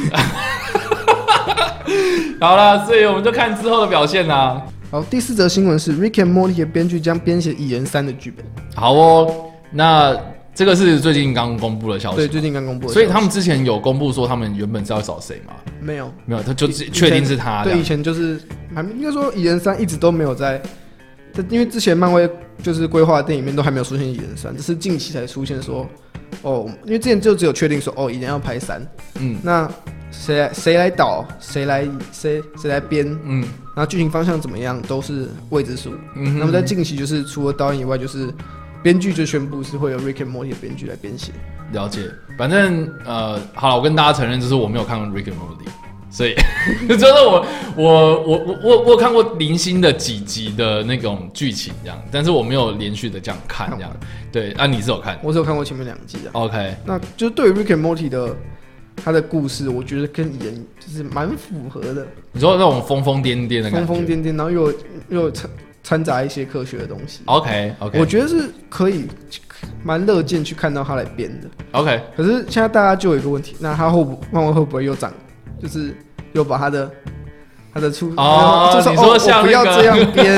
好了，所以我们就看之后的表现啦。好，第四则新闻是 Rick and Morty 的编剧将编写《蚁人三》的剧本。好哦，那这个是最近刚公布的消息对，最近刚公布的消息。所以他们之前有公布说他们原本是要找谁吗？没有没有，他就以确定是他这对，以。前就是还没应该说《蚁人三》一直都没有在，这因为之前漫威就是规划的电影里面都还没有出现《蚁人三》，只是近期才出现说，哦，因为之前就只有确定说，哦，蚁人要拍三，嗯那谁来谁来导，谁来谁谁来编，嗯然后剧情方向怎么样都是未知数。嗯哼，那么在近期就是除了导演以外，就是编剧就宣布是会有 Rick and Morty 的编剧来编写。了解，反正呃，好了，我跟大家承认，就是我没有看过 Rick and Morty，所以 就是我我我我我我有看过零星的几集的那种剧情这样，但是我没有连续的这样看这样。对，啊，你是有看我只有看过前面两集啊。？OK，那就是对于 Rick and Morty 的他的故事，我觉得跟蚁人就是蛮符合的，你说那种疯疯癫癫的感觉，疯疯癫癫，然后又有又有掺杂一些科学的东西。OK OK，我觉得是可以蛮乐见去看到他来编的。OK，可是现在大家就有一个问题，那他会不漫威会不会又长，就是又把他的他的出哦就是你说哦我不要这样编，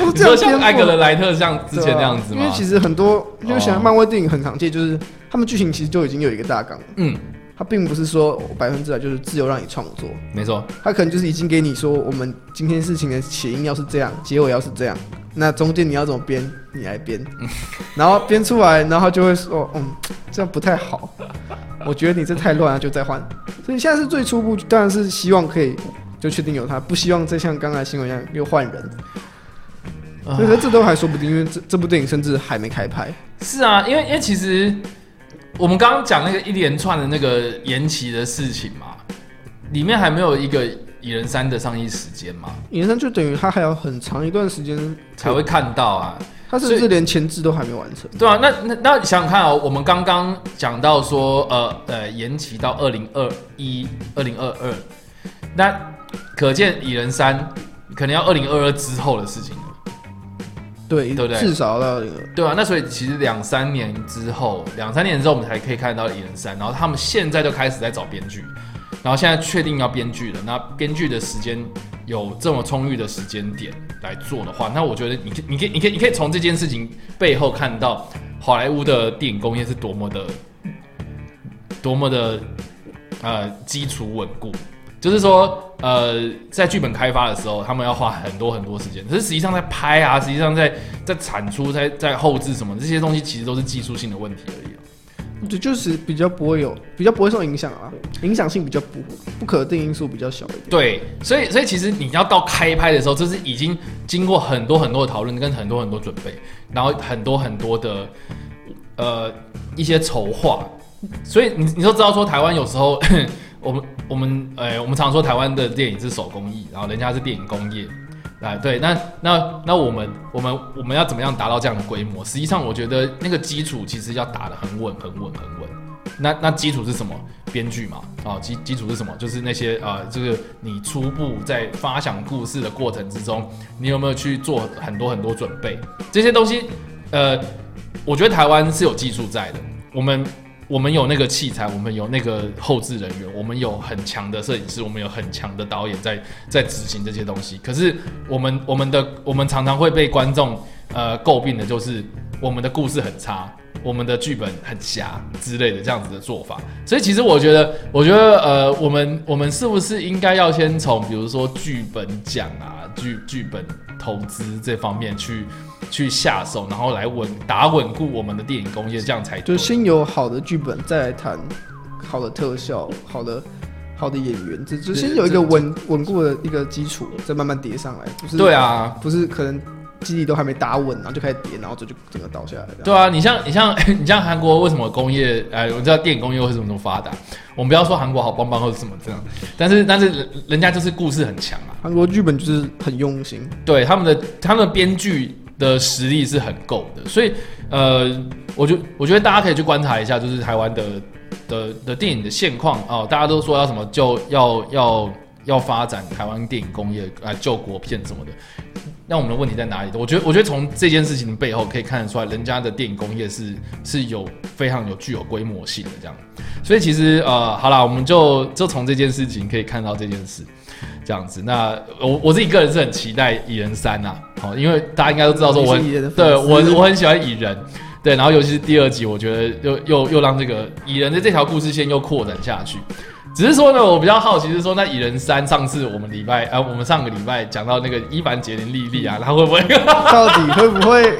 我 你这样编艾格莱特像之前那样子吗？因为其实很多就想哦漫威电影很常见，就是他们剧情其实就已经有一个大纲，嗯，它并不是说百分之百就是自由让你创作，没错，他可能就是已经给你说我们今天事情的起因要是这样，结尾要是这样，那中间你要怎么编，你来编，然后编出来，然后就会说，嗯，这样不太好，我觉得你这太乱了，就再换。所以现在是最初步，当然是希望可以就确定有他，不希望再像刚才新闻一样又换人。啊所以说这都还说不定，因为这这部电影甚至还没开拍。是啊，因为因为其实我们刚刚讲那个一连串的那个延期的事情嘛，里面还没有一个蚁人三的上映时间嘛，蚁人三就等于他还有很长一段时间才会，看到啊。他甚至连前置都还没完成。对啊，那那那想想看哦，我们刚刚讲到说，呃呃，延期到二零二一、二零二二，那可见蚁人三可能要二零二二之后的事情了，对，对不对至少到那个对啊，那所以其实两三年之后，两三年之后我们才可以看到蚁人三，然后他们现在就开始在找编剧，然后现在确定要编剧了，那编剧的时间有这么充裕的时间点来做的话，那我觉得你可你可以你可以你可以从这件事情背后看到好莱坞的电影工业是多么的多么的呃基础稳固。就是说，呃，在剧本开发的时候，他们要花很多很多时间，可是实际上在拍啊，实际上在在产出、在在后置什么这些东西，其实都是技术性的问题而已啊。就就是比较不会有，比较不会受影响啊，影响性比较不不可定因素比较小一点。对，所以所以其实你要到开拍的时候，这是已经经过很多很多的讨论跟很多很多准备，然后很多很多的呃一些筹划，所以你你都知道说台湾有时候我们我们呃我们常说台湾的电影是手工艺，然后人家是电影工业。啊，对，那那那我们我们我们要怎么样达到这样的规模？实际上，我觉得那个基础其实要打得很稳、很稳、很稳。那那基础是什么？编剧嘛，啊，基基础是什么？就是那些呃，就是你初步在发想故事的过程之中，你有没有去做很多很多准备？这些东西，呃，我觉得台湾是有技术在的，我们我们有那个器材，我们有那个后置人员，我们有很强的摄影师，我们有很强的导演在在执行这些东西。可是我们我们的我们常常会被观众呃诟病的就是我们的故事很差，我们的剧本很瞎之类的这样子的做法。所以其实我觉得，我觉得呃，我们我们是不是应该要先从比如说剧本奖啊、剧剧本投资这方面去去下手，然后来稳打稳固我们的电影工业，这样才对就先有好的剧本，再来谈好的特效、好的好的演员，这就对先有一个这稳稳固的一个基础，再慢慢叠上来。不是对，啊，不是可能基地都还没打稳，然后就开始叠，然后这就整个倒下来了。对啊，你像你像 你像韩国为什么工业，呃，我知道电影工业为什么这么发达，我们不要说韩国好棒棒或者什么这样，但是但是人人家就是故事很强啊，韩国剧本就是很用心，对他们的他们的编剧的实力是很够的，所以呃，我觉我觉得大家可以去观察一下，就是台湾的的的电影的现况哦，大家都说要什么就要要要发展台湾电影工业啊、救国片什么的。那我们的问题在哪里？我觉得，我觉得从这件事情的背后可以看得出来，人家的电影工业是是有非常有具有规模性的这样。所以其实呃，好啦，我们就就从这件事情可以看到这件事这样子。那我我自己个人是很期待《蚁人三》呐，好，因为大家应该都知道说我很对我我很喜欢蚁人，对，然后尤其是第二集，我觉得又又又让这个蚁人的这条故事线又扩展下去。只是说呢，我比较好奇是说，那蚁人三上次我们礼拜啊，我们上个礼拜讲到那个伊凡杰林莉莉啊，他会不会？到底会不会？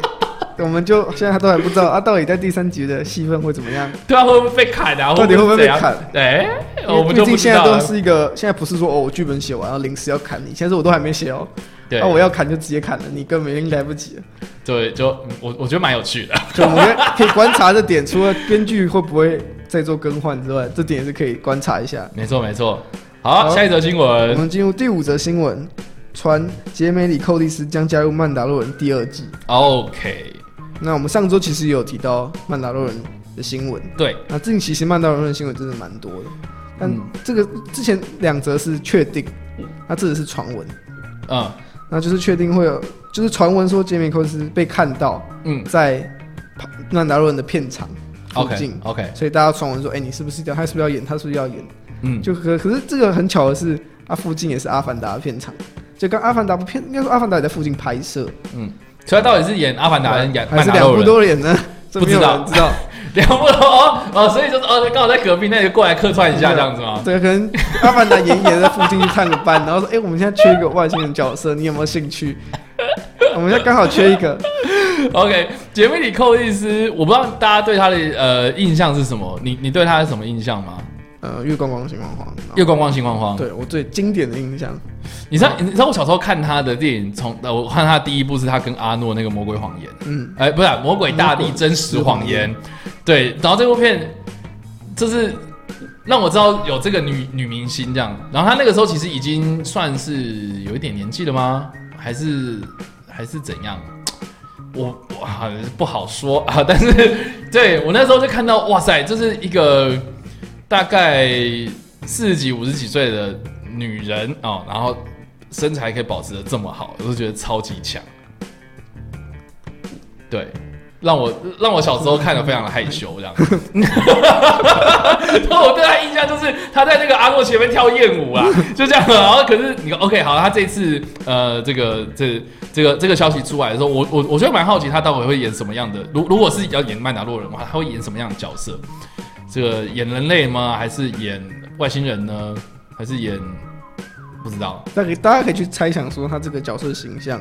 我们就现在都还不知道啊，到底在第三集的戏份会怎么样？对啊，会不会被砍啊？到底会不会被？砍？对，因为我们毕竟现在都。是一个，现在不是说哦，我剧本写完，然后临时要砍你，现在是我都还没写哦，对，那、我要砍就直接砍了，你根本已经来不及了。对，就我我觉得蛮有趣的。就我们可以观察这点，除了编剧会不会再做更换之外，这点也是可以观察一下。没错没错。好，好下一则新闻我闻。们进入第五则新闻，传杰梅里寇蒂斯将加入《曼达洛人》第二季。OK，那我们上周其实也有提到《曼达洛人》的新闻，对，那近期其实《曼达洛人》的新闻真的蛮多的，但嗯。这个之前两则是确定，那这只是传闻。嗯，那就是确定会有，就是传闻说杰米·寇斯被看到嗯。在曼达洛人的片场附近，OK，所以大家传闻说，哎、你是不是要他是不是要演？他是不是要演？嗯，就可可是这个很巧的是，啊，附近也是阿凡达的片场，就跟阿凡达不片，应该说阿凡达也在附近拍摄，所以他到底是演阿凡达还是演还是两部？都演呢？这没有不知道人知道。两部都哦哦，所以就是哦，刚好在隔壁，那就过来客串一下这样子吗？对，可能阿凡达演一演在附近去探个班，然后说：“哎、我们现在缺一个外星人角色，你有没有兴趣？”我们现在刚好缺一个，OK，杰米里寇利斯，我不知道大家对他的呃印象是什么？你你对他有什么印象吗？呃，月光光心慌慌，月光光心慌慌。对我最经典的印象，你知道你知道我小时候看他的电影，从呃我看他第一部是他跟阿诺那个《魔鬼谎言》，嗯，哎、不是、啊《魔鬼大地真实谎言》，对，然后这部片就是让我知道有这个女女明星这样，然后他那个时候其实已经算是有一点年纪了吗？还是还是怎样？我我好像不好说啊，但是对我那时候就看到，哇塞，这是一个大概四十几、五十几岁的女人哦，然后身材可以保持的这么好，我都觉得超级强。对，让我让我小时候看的非常的害羞，这样。然后我对他印象就是他在那个阿诺前面跳艳舞啊，就这样。然后可是你 OK 好，他这次呃这个这这个这个消息出来的时候，我我我觉得蛮好奇他到底会演什么样的。如如果是要演曼达洛人的话，他会演什么样的角色？这个演人类吗？还是演外星人呢？还是演不知道？大家大家可以去猜想说他这个角色形象，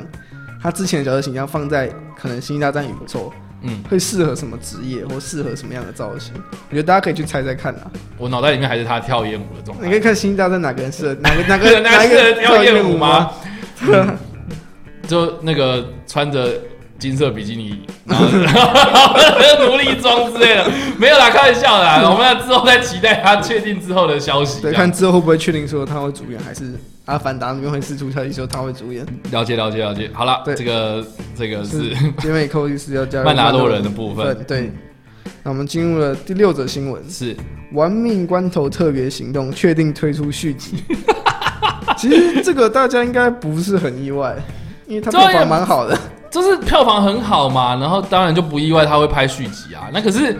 他之前的角色形象放在可能《星际大战》也不错嗯，会适合什么职业或适合什么样的造型？我觉得大家可以去猜猜看啊。我脑袋里面还是他跳艳舞的状态。你可以看《星际大战》哪个人适合 哪个哪那个哪个个跳艳舞吗？？就那个穿着金色比基尼，然后奴隶装之类的，没有啦，开玩笑的啦。我们要之后再期待他确定之后的消息。对，看之后会不会确定说他会主演，还是《阿凡达》里面会释出消息说他会主演？了解了解了解。好了，对这个这个是杰美·寇利斯要加入曼达洛人的部分。对，那我们进入了第六则新闻，是《玩命关头特别行动》确定推出续集。其实这个大家应该不是很意外，因为他票房蛮好的。就是票房很好嘛，然后当然就不意外他会拍续集啊。那可是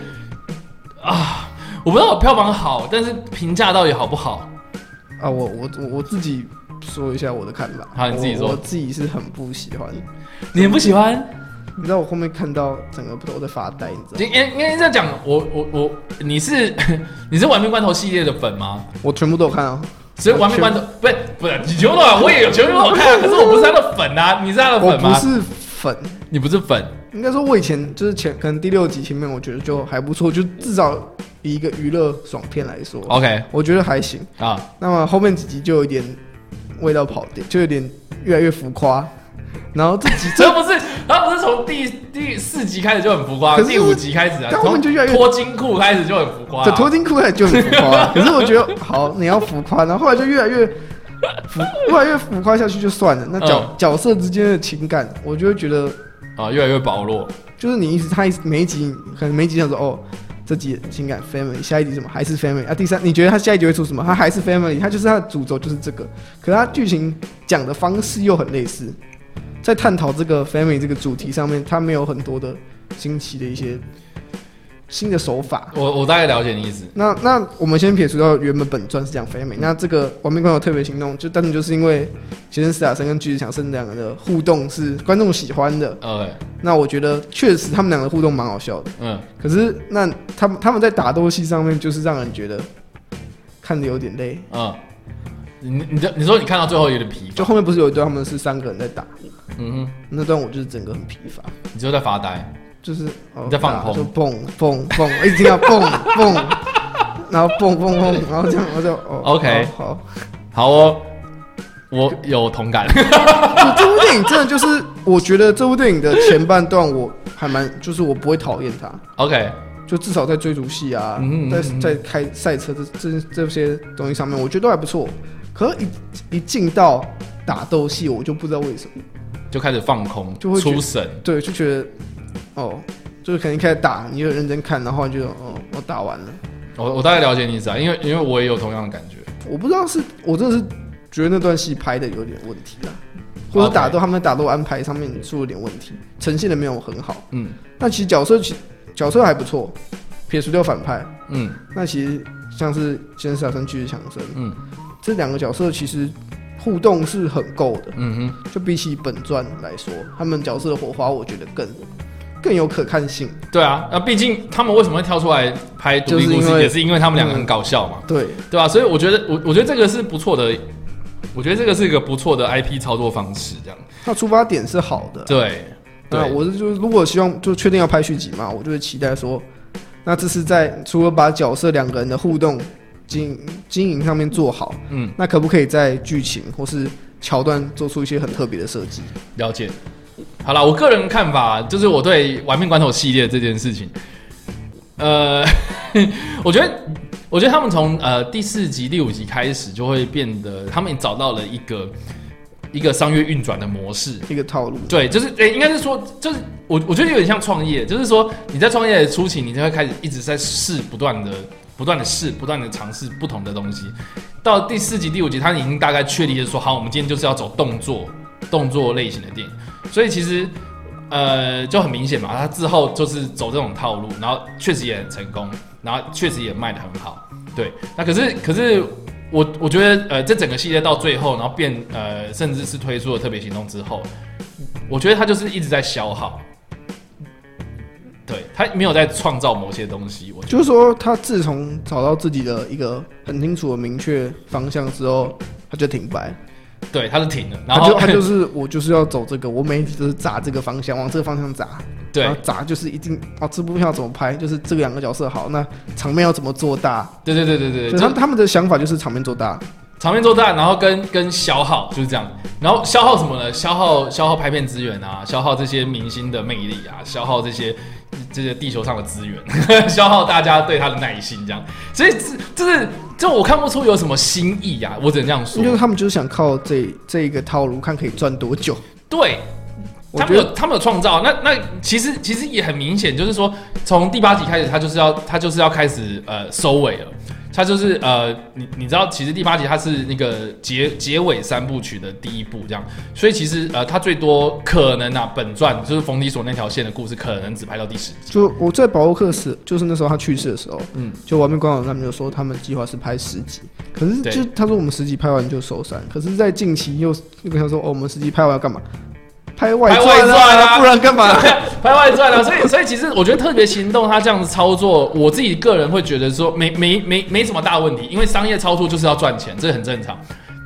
啊，我不知道票房好，但是评价到底好不好？啊，我我我我自己说一下我的看法。好你自己说我我自己是很不喜欢。你很不喜欢？你知道我后面看到整个都在发呆，你知道吗？应应应该这样讲，我我我，你是 你是玩命关头系列的粉吗？我全部都有看啊，所以玩命关头不是不是你全部都有，我也有全部都有看啊，可是我不是他的粉啊，你是他的粉吗？我不是粉，你不是粉，应该说我以前就是前可能第六集前面我觉得就还不错，就至少以一个娱乐爽片来说，OK 我觉得还行。啊，那么后面几集就有点味道跑掉，就有点越来越浮夸。然后这几 这不是他不是从第第四集开始就很浮夸，可是第五集开始啊，但后从面就越来越脱金裤开始就很浮夸、这啊。脱金裤来就很浮夸，可是我觉得好，你要浮夸，然后后来就越来越浮，越来越浮夸下去就算了。那角、嗯角色之间的情感，我就会觉得，啊，越来越薄弱。就是你一直他一直每一集可能每一集想说哦，这集情感 family，下一集什么还是 family 啊？第三你觉得他下一集会出什么？他还是 family，他就是他的主轴就是这个，可是他剧情讲的方式又很类似，在探讨这个 family 这个主题上面，他没有很多的新奇的一些新的手法。我我大概了解你意思。那那我们先撇除掉原本本传是讲肥美，那这个《亡命关头特别行动》就单纯就是因为杰森·斯坦森跟巨石强森两个的互动是观众喜欢的。OK，那我觉得确实他们两个互动蛮好笑的，嗯，可是那他们他们在打斗戏上面就是让人觉得看的有点累。嗯，你你这你说你看到最后有点疲乏，就后面不是有一段他们是三个人在打，嗯哼，那段我就是整个很疲乏，你就在发呆。就是哦你在放空就蹦蹦蹦，一直听到蹦 蹦，然后蹦蹦蹦，然后这样我就哦 OK 好好。哦，我有同感。就这部电影真的就是，我觉得这部电影的前半段我还蛮，就是我不会讨厌它，OK，就至少在追逐戏啊，在在开赛车这这这些东西上面，我觉得都还不错。可是一一进到打斗戏，我就不知道为什么，就开始放空，就会出神。对，就觉得哦，就是可能一开始打，你就认真看，然后就哦，我打完了，我我大概了解你意思啊，因为因为我也有同样的感觉。我不知道是我真的是觉得那段戏拍的有点问题啊，或者打斗他们的打斗安排上面出了点问题，呈现的没有很好。嗯那其实角色其角色还不错，撇除掉反派，嗯那其实像是先杀生巨石强森嗯这两个角色，其实互动是很够的。嗯哼，就比起本传来说，他们角色的火花，我觉得更更有可看性。对啊，那毕竟他们为什么会跳出来拍独立故事，就是也是因为他们两个很搞笑嘛，对，对吧、所以我觉得我我觉得这个是不错的，我觉得这个是一个不错的 IP 操作方式，这样那出发点是好的。对对，那我是就是如果希望就确定要拍续集嘛，我就会期待说，那这是在除了把角色两个人的互动经经营上面做好，嗯那可不可以在剧情或是桥段做出一些很特别的设计？了解。好了，我个人看法就是我对《玩命关头》系列这件事情，呃，我觉得，我觉得他们从呃第四集、第五集开始就会变得，他们找到了一个一个商业运转的模式。一个套路，对，就是诶、应该是说，就是我我觉得有点像创业，就是说你在创业的初期，你就会开始一直在试，不断的、不断的试，不断的尝试不同的东西。到第四集、第五集，他已经大概确立了说，好，我们今天就是要走动作、动作类型的电影。所以其实呃就很明显嘛，他之后就是走这种套路，然后确实也很成功，然后确实也卖得很好。对，那可是可是我我觉得呃这整个系列到最后，然后变呃甚至是推出了特别行动之后，我觉得他就是一直在消耗。对他没有在创造某些东西，我就是说他自从找到自己的一个很清楚的明确方向之后，他就停摆，对他是停了，然后他就他就是我就是要走这个，我每一集都是砸这个方向，往这个方向砸。对然后砸就是一定哦，这部片要怎么拍，就是这两个角色好，那场面要怎么做大？对对对对对，他他们的想法就是场面做大，场面做大，然后跟跟消耗就是这样，然后消耗什么呢？消耗消耗拍片资源啊，消耗这些明星的魅力啊，消耗这些这些地球上的资源，消耗大家对他的耐心，这样。所以这这是这我看不出有什么新意啊，我只能这样说因。为他们就是想靠这这一个套路，看可以赚多久。对，他们有他们有创造，那那其实其实也很明显，就是说从第八集开始，他就是要他就是要开始呃收尾了。他就是呃，你你知道，其实第八集它是那个结结尾三部曲的第一部，这样，所以其实呃，它最多可能啊，本传就是冯迪索那条线的故事，可能只拍到第十集。就我在保罗克死，就是那时候他去世的时候，嗯嗯，就完美官网上面就说他们计划是拍十集，可是就他说我们十集拍完就收山，可是，在近期又又跟他说哦，我们十集拍完要干嘛？拍外拍外传传啊不然干嘛？拍外传啊，所以所以其实我觉得特别行动他这样子操作，我自己个人会觉得说没没没没什么大问题，因为商业操作就是要赚钱，这很正常。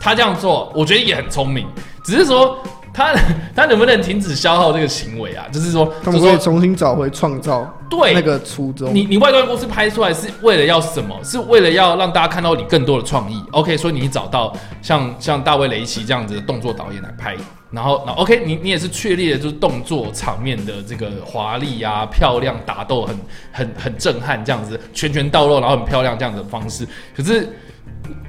他这样做，我觉得也很聪明，只是说他他能不能停止消耗这个行为啊？就是说，他们会重新找回创造对那个初衷。你你外传公司拍出来是为了要什么？是为了要让大家看到你更多的创意。OK，所以你找到像像大卫雷奇这样子的动作导演来拍，然后那 OK，你你也是确立了就是动作场面的这个华丽啊、漂亮、打斗很很很震撼这样子，拳拳到肉，然后很漂亮这样子的方式。可是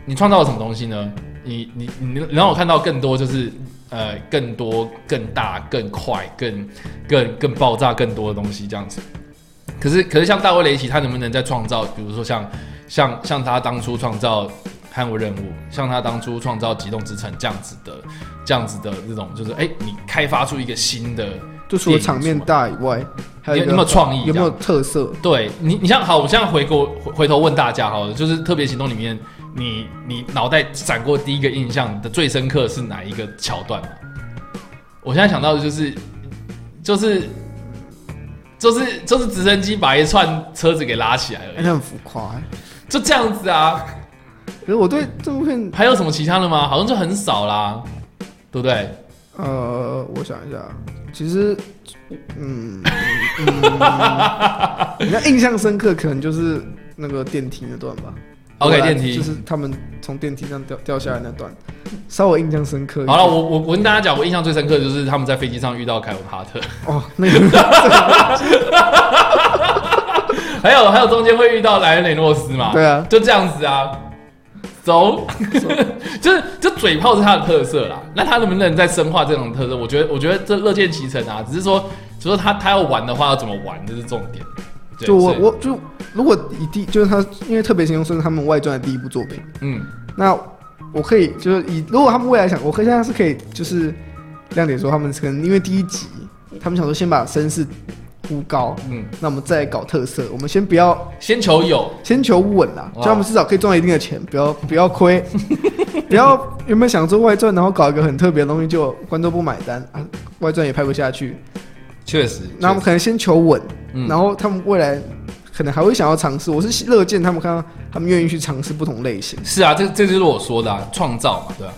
你创造了什么东西呢？你你你你让我看到更多就是呃更多更大更快更更更爆炸更多的东西这样子。可是可是像大卫雷奇，他能不能再创造，比如说像像像他当初创造捍卫任务，像他当初创造机动之城这样子的这样子的这种，就是哎、你开发出一个新的，就除了场面大以外，还有有没有创意有没有特色？对你你像好，我现在回过回回头问大家好了，就是特别行动里面，你你脑袋闪过第一个印象的最深刻是哪一个桥段吗？我现在想到的就是就是就是就是直升机把一串车子给拉起来哎、了，那很浮夸、欸。就这样子啊。可是我对这部片，还有什么其他的吗？好像就很少啦，对不对？呃，我想一下，其实，嗯，嗯，你看印象深刻，可能就是那个电梯那段吧。OK，电梯就是他们从电梯上掉掉下来那段，稍微印象深刻。好了，我我我跟大家讲，我印象最深刻的就是他们在飞机上遇到凯文哈特，哦，那个 还有还有中间会遇到莱恩雷诺斯嘛，对啊，就这样子啊，走，就是就嘴炮是他的特色啦。那他能不能再深化这种特色？我觉得我觉得这乐见其成啊，只是说，只是说他他要玩的话要怎么玩，这是重点。对就我我就如果以第就是他，因为特别行动是他们外传的第一部作品，嗯。那我可以就是以如果他们未来想，我可以现在是可以就是亮点说他们可能因为第一集，他们想说先把声势铺高，嗯，那我们再搞特色，我们先不要先求有，先求稳啦，哇。就他们至少可以赚到一定的钱，不要不要亏，不要原本想做外传，然后搞一个很特别的东西，就观众不买单啊，外传也拍不下去，确实那我们可能先求稳，嗯。然后他们未来可能还会想要尝试，我是乐见他们看到他们愿意去尝试不同类型。是啊，这这就是我说的啊创、造嘛，对吧、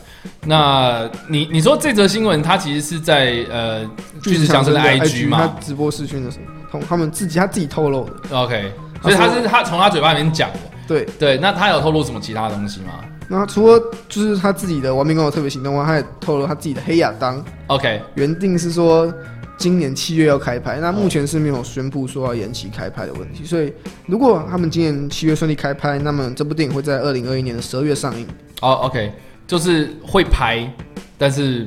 那你你说这则新闻，它其实是在呃巨石强森的 IG 他嘛？直播视讯的时候，同他们自己他自己透露的，，OK，所以他是他从他嘴巴里面讲的，对。对，那他有透露什么其他东西吗？那除了就是他自己的《亡命工的特别行动》外，他也透露他自己的黑亚当？OK，原定是说今年七月要开拍，那目前是没有宣布说要延期开拍的问题。所以如果他们今年七月顺利开拍，那么这部电影会在二零二一年的十二月上映。哦，OK，就是会拍，但是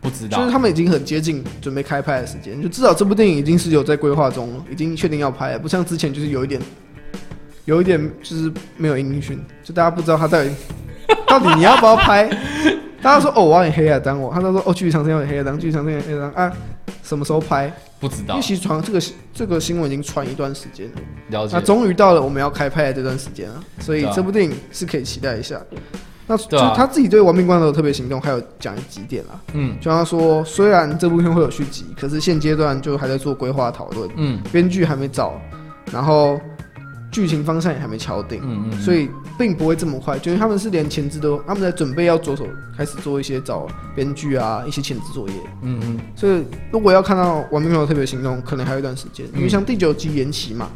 不知道就是他们已经很接近准备开拍的时间，就至少这部电影已经是有在规划中了，已经确定要拍了，不像之前就是有一点，有一点就是没有音讯，就大家不知道他到底 到底你要不要拍。大家说哦，我要演黑亚当，我他都说哦，剧场生要演黑亚当，剧场生演黑亚当啊，什么时候拍？不知道。因为，其实传这个这个新闻已经传一段时间了，了解。那，终于到了我们要开拍的这段时间了，所以对啊。这部电影是可以期待一下。那就对啊。是他自己对《亡命关头》特别行动还有讲几点啦，嗯。就像他说，虽然这部片会有续集，可是现阶段就还在做规划讨论，嗯。编剧还没找，然后剧情方向也还没敲定，嗯嗯，所以并不会这么快。就是他们是连前置都，他们在准备要着手开始做一些找编剧啊一些前置作业。嗯嗯所以如果要看到《亡命朋友特别行动》，可能还有一段时间，因为像第九集延期嘛，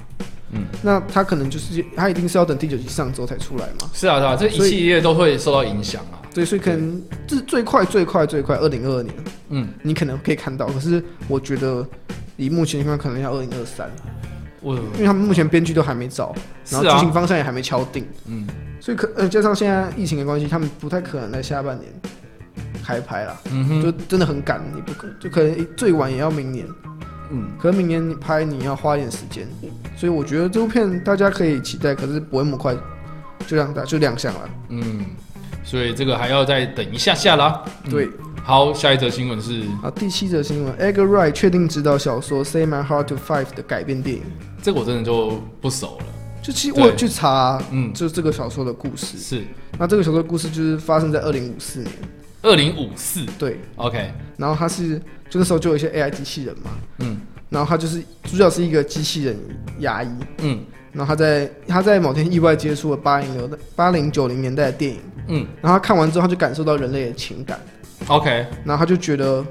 嗯，那他可能就是他一定是要等第九集上之后才出来嘛。是啊是啊，这一系列都会受到影响啊，对，所以可能这最快最快最快二零二二年，嗯，你可能可以看到，可是我觉得以目前情况，可能要二零二三，我因为他们目前编剧都还没找，然后剧情方向也还没敲定，嗯。所以可呃加上现在疫情的关系，他们不太可能在下半年开拍啦，嗯哼。就真的很赶，你不可就可能最晚也要明年，嗯。可能明年你拍你要花一点时间，所以我觉得这部片大家可以期待，可是不会那么快就让大就亮相了，嗯，所以这个还要再等一下下啦。嗯。对。好，下一则新闻是啊，第七则新闻，Edgar Wright 确定指导小说《Say My Heart to Five》的改编电影。这个我真的就不熟了，就其实我去查，嗯，就是这个小说的故事。是。那这个小说的故事就是发生在二零五四年，二零五四？对。，OK，然后他是就那时候就有一些 AI 机器人嘛，嗯。然后他就是主角是一个机器人牙医，嗯。然后他在他在某天意外接触了八零年的八零九零年代的电影，嗯。然后他看完之后他就感受到人类的情感，，OK，然后他就觉得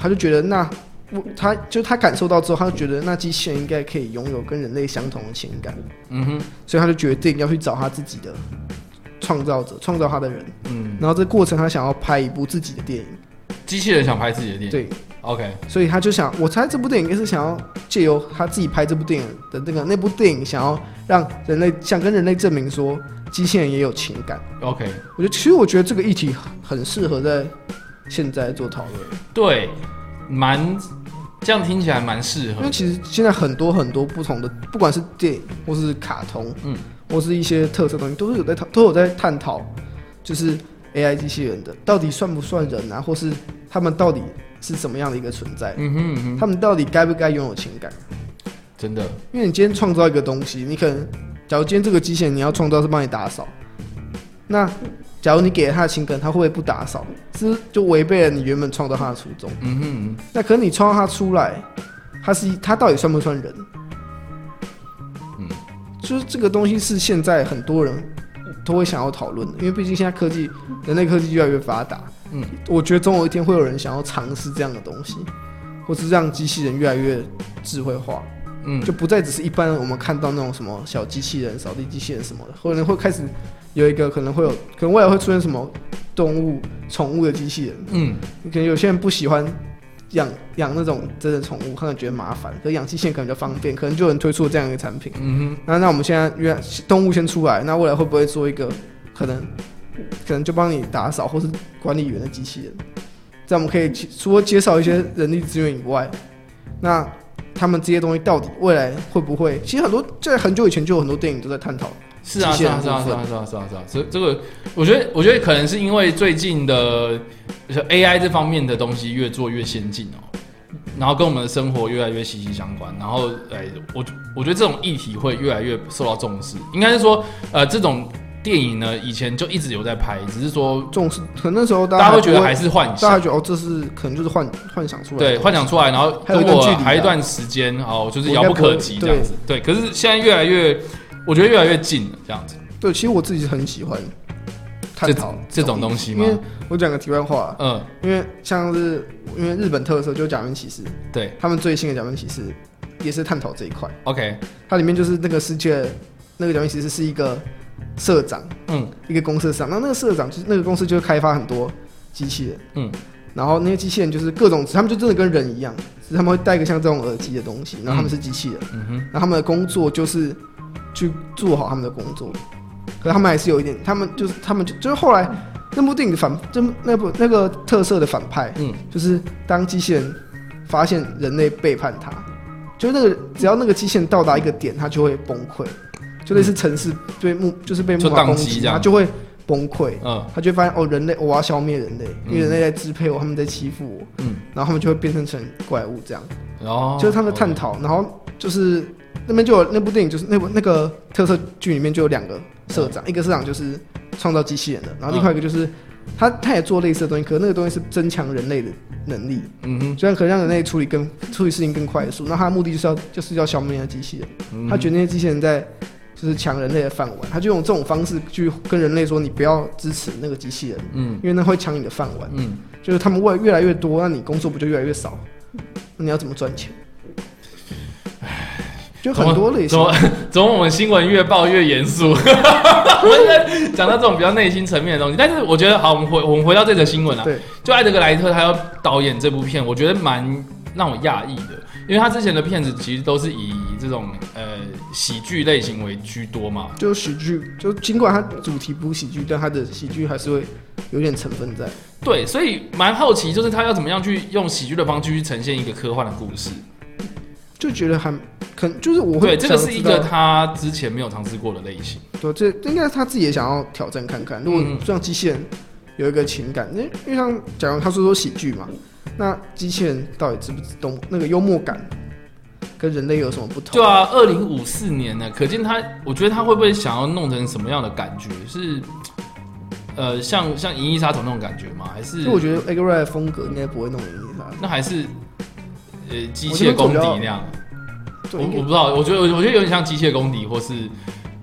他就觉得那我他就他感受到之后，他就觉得那机器人应该可以拥有跟人类相同的情感，嗯哼，所以他就决定要去找他自己的创造者，创造他的人。嗯，然后这过程他想要拍一部自己的电影，机器人想拍自己的电影。对，，OK，所以他就想，我猜这部电影应该是想要借由他自己拍这部电影的那个那部电影，想要让人类想跟人类证明说，机器人也有情感。OK，我觉得其实我觉得这个议题很适合在现在做讨论，对，蛮这样听起来蛮适合因为，其实现在很多很多不同的，不管是电影或是卡通，嗯，或是一些特色东西，都是有在讨都有在探讨，就是 AI 机器人的到底算不算人啊，或是他们到底是什么样的一个存在，嗯哼嗯哼，他们到底该不该拥有情感？真的，因为你今天创造一个东西，你可能，假如今天这个机器人你要创造是帮你打扫，那假如你给了他的情感，他会不会不打扫？是就违背了你原本创造他的初衷？嗯哼嗯哼，那可能你创造他出来，他是他到底算不算人？嗯，就是这个东西是现在很多人都会想要讨论的，因为毕竟现在科技，人类科技越来越发达。嗯，我觉得总有一天会有人想要尝试这样的东西，或是让机器人越来越智慧化。嗯，就不再只是一般我们看到那种什么小机器人、扫地机器人什么的，可能会开始有一个可能会有，可能未来会出现什么动物、宠物的机器人。嗯，可能有些人不喜欢养养那种真的宠物，可能觉得麻烦，可养机器人可能比较方便，可能就有人推出了这样一个产品。嗯那那我们现在原来动物先出来，那未来会不会做一个可能可能就帮你打扫或是管理员的机器人？这样我们可以除了减少一些人力资源以外，那他们这些东西到底未来会不会？其实很多在很久以前就有很多电影都在探讨哼，是啊，是啊，是啊，是啊，是啊，是啊，是啊，所以这个我觉得，我觉得可能是因为最近的就是 AI 这方面的东西越做越先进哦，然后跟我们的生活越来越息息相关，然后哎，我我觉得这种议题会越来越受到重视，应该是说，呃，这种电影呢，以前就一直有在拍，只是说重视，可能那时候大大家会觉得还是幻想大。家觉得哦，这是可能就是幻幻想出来，对，幻想出来，然后跟我还有一段时间，哦，就是遥不可及这样子。对，可是现在越来越，我觉得越来越近了，这样子。对，其实我自己是很喜欢探讨这种东西嘛因为我讲个题外话，嗯，因为像是因为日本特色就是假面骑士，对。他们最新的假面骑士也是探讨这一块。，OK，它里面就是那个世界那个假面骑士是一个社长，嗯。一个公司的社长，那那个社长就是那个公司就会开发很多机器人，嗯。然后那些机器人就是各种，他们就真的跟人一样，只是他们会戴一个像这种耳机的东西，然后他们是机器人，嗯哼，然后他们的工作就是去做好他们的工作，可是他们还是有一点，他们就是他们就就是后来那部电影的反，就那部那个特色的反派，嗯。就是当机器人发现人类背叛他，就是那个只要那个机器人到达一个点，它就会崩溃，就类似城市被木就是被就木马攻击，宕机这样。它就会崩溃。嗯。他就会发现哦，人类我要消灭人类，因为嗯。人类在支配我，他们在欺负我，嗯，然后他们就会变成成怪物这样。哦。就是他们的探讨，然后就是那边就有那部电影，就是那部那个特色剧里面就有两个社长，一个社长就是创造机器人的，然后另外一个就是他他也做类似的东西，可是那个东西是增强人类的能力，嗯哼，虽然可以让人类处理更处理事情更快速，那他的目的就是要就是要消灭那些机器人，嗯他觉得那些机器人在就是抢人类的饭碗，他就用这种方式去跟人类说你不要支持那个机器人，嗯。因为那会抢你的饭碗，嗯，就是他们越越来越多，那你工作不就越来越少？那你要怎么赚钱？就很多类型怎么，怎么我们新闻越报越严肃？我们在讲到这种比较内心层面的东西，但是我觉得好，我们回我们回到这则新闻啊，对，就艾德格莱特他要导演这部片，我觉得蛮让我讶异的，因为他之前的片子其实都是以这种呃喜剧类型为居多嘛，就喜剧，就尽管他主题不是喜剧，但他的喜剧还是会有点成分在。对，所以蛮好奇，就是他要怎么样去用喜剧的方式去呈现一个科幻的故事。就觉得还可能就是我会对，这个是一个他之前没有尝试过的类型。对，这这应该是他自己也想要挑战看看。如果嗯让机器人有一个情感，因为因为像假如他说说喜剧嘛，那机器人到底知不知懂那个幽默感跟人类有什么不同？对啊，二零五四年呢，可见他，我觉得他会不会想要弄成什么样的感觉？是呃，像像《银翼杀手》那种感觉吗？还是就我觉得的风格应该不会弄赢他。那还是呃机械公敌那样？我我不知道，我觉得我我觉得有点像机械公敌，或是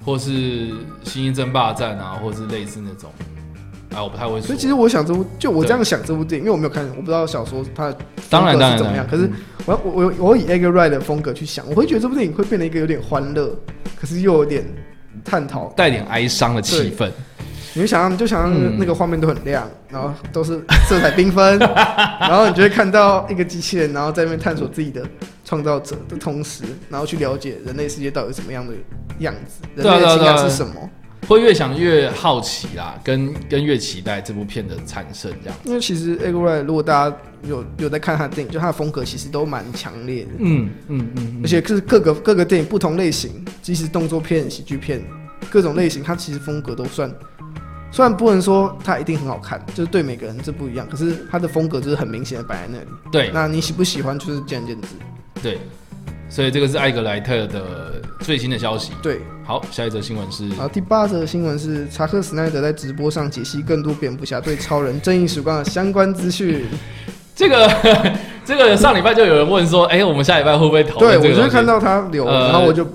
或是星际争霸战啊，或是类似那种。哎，我不太会说所以。其实我想这部，就我这样想这部电影，因为我没有看，我不知道小说它当然当然怎么样。可是我要我我我以 Egg Ray 的风格去想，我会觉得这部电影会变得一个有点欢乐，可是又有点探讨。带点哀伤的气氛，你就想象，你就想象那个画面都很亮，然后都是色彩缤纷，然后你就会看到一个机器人，然后在那边探索自己的创造者的同时，然后去了解人类世界到底什么样的样子，人类的情对啊对啊感是什么。会越想越好奇啦，跟跟越期待这部片的产生这样。因为其实 Egg Ray 如果大家有有在看他的电影，就他的风格其实都蛮强烈的。嗯嗯嗯，而且是各个各个电影不同类型，即使动作片、喜剧片，各种类型，他其实风格都算，虽然不能说它一定很好看，就是对每个人这不一样，可是它的风格就是很明显的摆在那里。对那你喜不喜欢就是见仁见智。对，所以这个是艾格莱特的最新的消息。对，好，下一则新闻是啊第八则新闻是查克·史奈德在直播上解析更多蝙蝠侠对超人、正义曙光的相关资讯。这个 这个上礼拜就有人问说，哎、我们下礼拜会不会讨对？我就看到他留，呃然后我就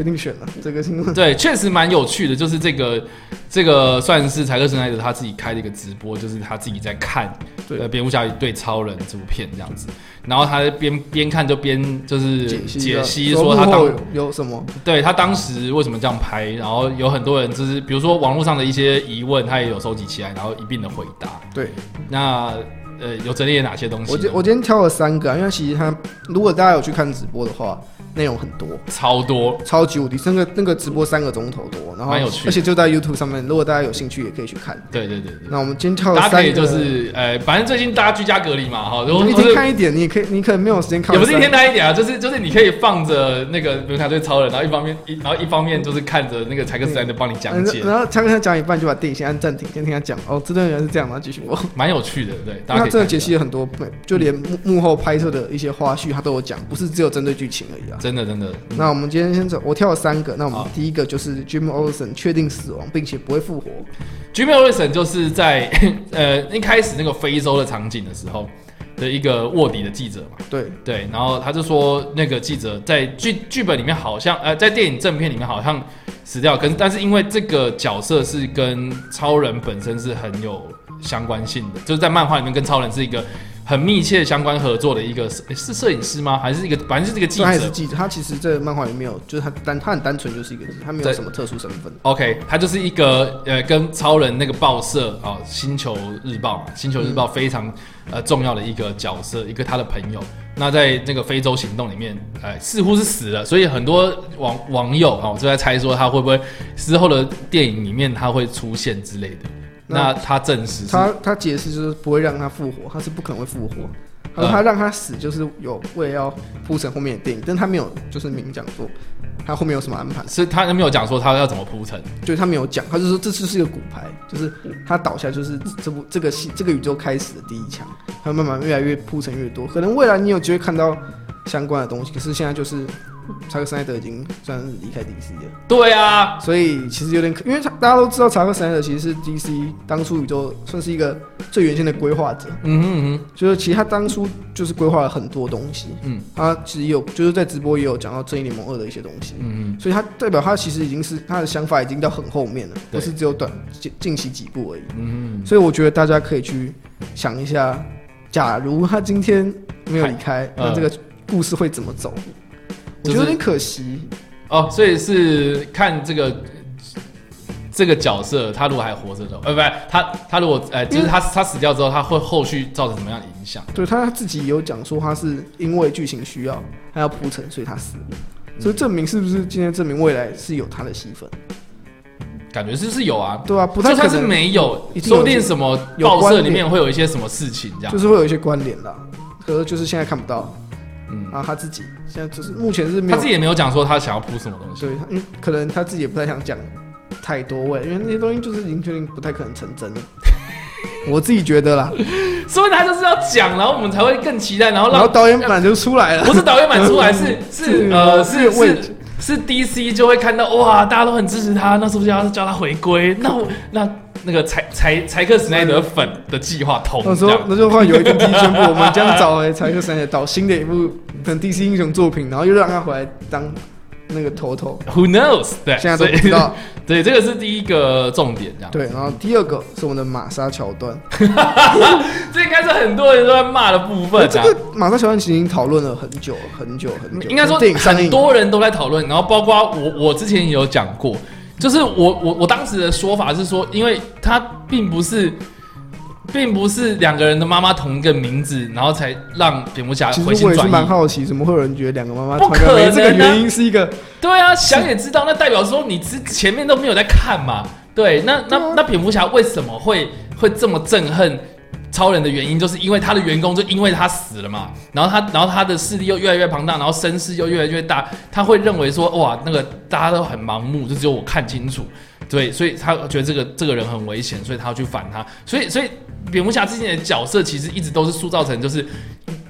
决定选了这个新闻。对，确实蛮有趣的，就是这个这个算是柴克·施奈德他自己开的一个直播，就是他自己在看对呃蝙蝠侠对超人这部片这样子，然后他边边看就边就是解析说他当有有什么？对他当时为什么这样拍，然后有很多人就是比如说网络上的一些疑问，他也有收集起来，然后一并的回答。对，那呃有整理了哪些东西？我今我今天挑了三个、啊，因为其实他如果大家有去看直播的话，内容很多，超多，超级无敌，那个那个直播三个钟头多，然后蛮有趣而且就在 YouTube 上面，如果大家有兴趣也可以去看。对对对对。那我们今天跳了三个，大家可以就是呃，反正最近大家居家隔离嘛，哈，如果一或是天看一点，你也可以，你可能没有时间看，也不是一天看一点啊，就是就是你可以放着那个比如他对超人，然后一方面一然后一方面就是看着那个柴克斯莱德帮你讲解，然后他跟他讲一半就把电影先按暂停，先听他讲。哦，这段原来是这样，然后继续播，蛮有趣的，对，大家可以他真的解析了很多，就连幕幕后拍摄的一些花絮他都有讲，不是只有针对剧情而已啊。真的真的，嗯那我们今天先走，我挑了三个。那我们第一个就是 Jim Olsen 确定死亡，并且不会复活。Jimmy Olsen 就是在 呃一开始那个非洲的场景的时候的一个卧底的记者嘛，对，对，然后他就说那个记者在剧剧本里面好像呃在电影正片里面好像死掉，可是但是因为这个角色是跟超人本身是很有相关性的，就是在漫画里面跟超人是一个很密切相关合作的一个是是摄影师吗？还是一个反正就是一个记者？他也是记者，他其实这个漫画里没有，就是他单他很单纯就是一个他没有什么特殊身份。OK，他就是一个呃，跟超人那个报社啊，星球日报》嘛，《星球日报》非常呃重要的一个角色，一个他的朋友。那在那个非洲行动里面，呃，似乎是死了，所以很多网网友啊，就在猜说他会不会之后的电影里面他会出现之类的。那那他证实他他解释就是不会让他复活，他是不可能会复活。他说嗯他让他死就是有为了要铺成后面的电影，但他没有就是明讲说他后面有什么安排，是他没有讲说他要怎么铺成。就是他没有讲，他就说这次是一个骨牌，就是他倒下就是这部这个戏这个宇宙开始的第一枪，他慢慢越来越铺成越多，可能未来你有机会看到相关的东西，可是现在就是查克·斯奈德已经算是离开 DC 了。对啊，所以其实有点可，因为他大家都知道查克·斯奈德其实是 DC 当初宇宙算是一个最原先的规划者，嗯哼嗯哼，就是其实他当初就是规划了很多东西，嗯。他其实有就是在直播也有讲到正义联盟二的一些东西，嗯所以他代表他其实已经是他的想法已经到很后面了，不是只有短近近期几步而已，嗯所以我觉得大家可以去想一下，假如他今天没有离开，嗯。那这个故事会怎么走？我就是觉得有点可惜，哦，所以是看这个这个角色，他如果还活着的，呃，不是他他如果呃，就是他他死掉之后，他会后续造成什么样的影响？对他自己有讲说他是因为剧情需要，他要铺陈，所以他死了。所以证明是不是今天证明未来是有他的戏份？感觉是是有啊，对啊，不太可能就算是没有，说不定什么有报社里面会有一些什么事情这样就。是会有一些关联啦。可是就是现在看不到，嗯，然后他自己现在就是目前是没有他自己也没有讲说他想要铺什么东西。对，因为可能他自己也不太想讲太多位，因为那些东西就是已经确定不太可能成真了。我自己觉得啦，所以他就是要讲，然后我们才会更期待，然后让然后导演版就出来了，不是导演版出来，是是 是呃是是是是 DC 就会看到哇，大家都很支持他，那是不是要叫他回归？那我那那个柴柴柴克史奈德粉的计划通那时候。那就换有一天 DC 宣布，我们将找回柴克·史奈德导新的一部可能 DC 英雄作品，然后又让他回来当那个头头，Who knows？对，现在都不知道。对，这个是第一个重点，这样。对，然后第二个是我们的玛莎桥段，这应该是很多人都在骂的部分啊。这个玛莎桥段其实已经讨论了很久很久很久，应该说很多人都在讨论，然后包括我，我之前也有讲过，就是我我我当时的说法是说，因为他并不是。并不是两个人的妈妈同一个名字，然后才让蝙蝠侠其实我也是回心转意。蛮好奇，怎么会有人觉得两个妈妈不同一个名字？可能啊这个原因是一个对啊，想也知道，那代表说你之前面都没有在看嘛。对，那那啊那蝙蝠侠为什么会会这么憎恨超人的原因，就是因为他的员工就因为他死了嘛，然后他然后他的势力又越来越庞大，然后声势又越来越大，他会认为说哇，那个大家都很盲目，就只有我看清楚。对，所以他觉得这个这个人很危险，所以他要去反他。所以所以蝙蝠侠之前的角色其实一直都是塑造成就是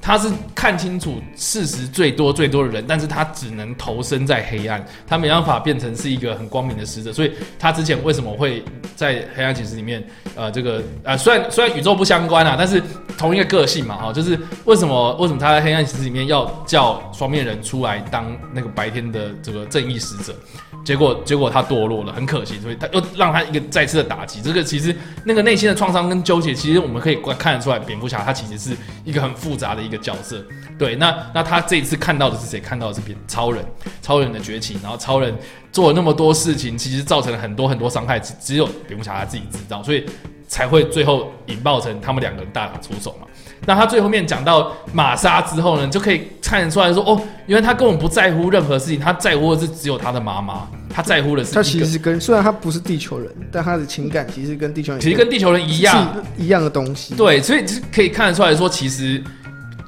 他是看清楚事实最多最多的人，但是他只能投身在黑暗，他没办法变成是一个很光明的使者。所以他之前为什么会在黑暗骑士里面，呃，这个呃，虽然虽然宇宙不相关啊，但是同一个个性嘛，哈、就是为什么为什么他在黑暗骑士里面要叫双面人出来当那个白天的这个正义使者？结果结果他堕落了，很可惜，所以他又让他一个再次的打击。这个其实那个内心的创伤跟纠结，其实我们可以观看得出来，蝙蝠侠他其实是一个很复杂的个角色。对，那那他这一次看到的是谁？看到的是蝙超人，超人的崛起，然后超人做了那么多事情，其实造成了很多很多伤害，只只有蝙蝠侠他自己知道，所以才会最后引爆成他们两个人大打出手嘛。那他最后面讲到玛莎之后呢，就可以看得出来说，哦，原来他根本不在乎任何事情，他在乎的是只有他的妈妈，他在乎的是他其实跟虽然他不是地球人，但他的情感其实跟地球人其实跟地球人一样，一样的东西。对，所以是可以看得出来说，其实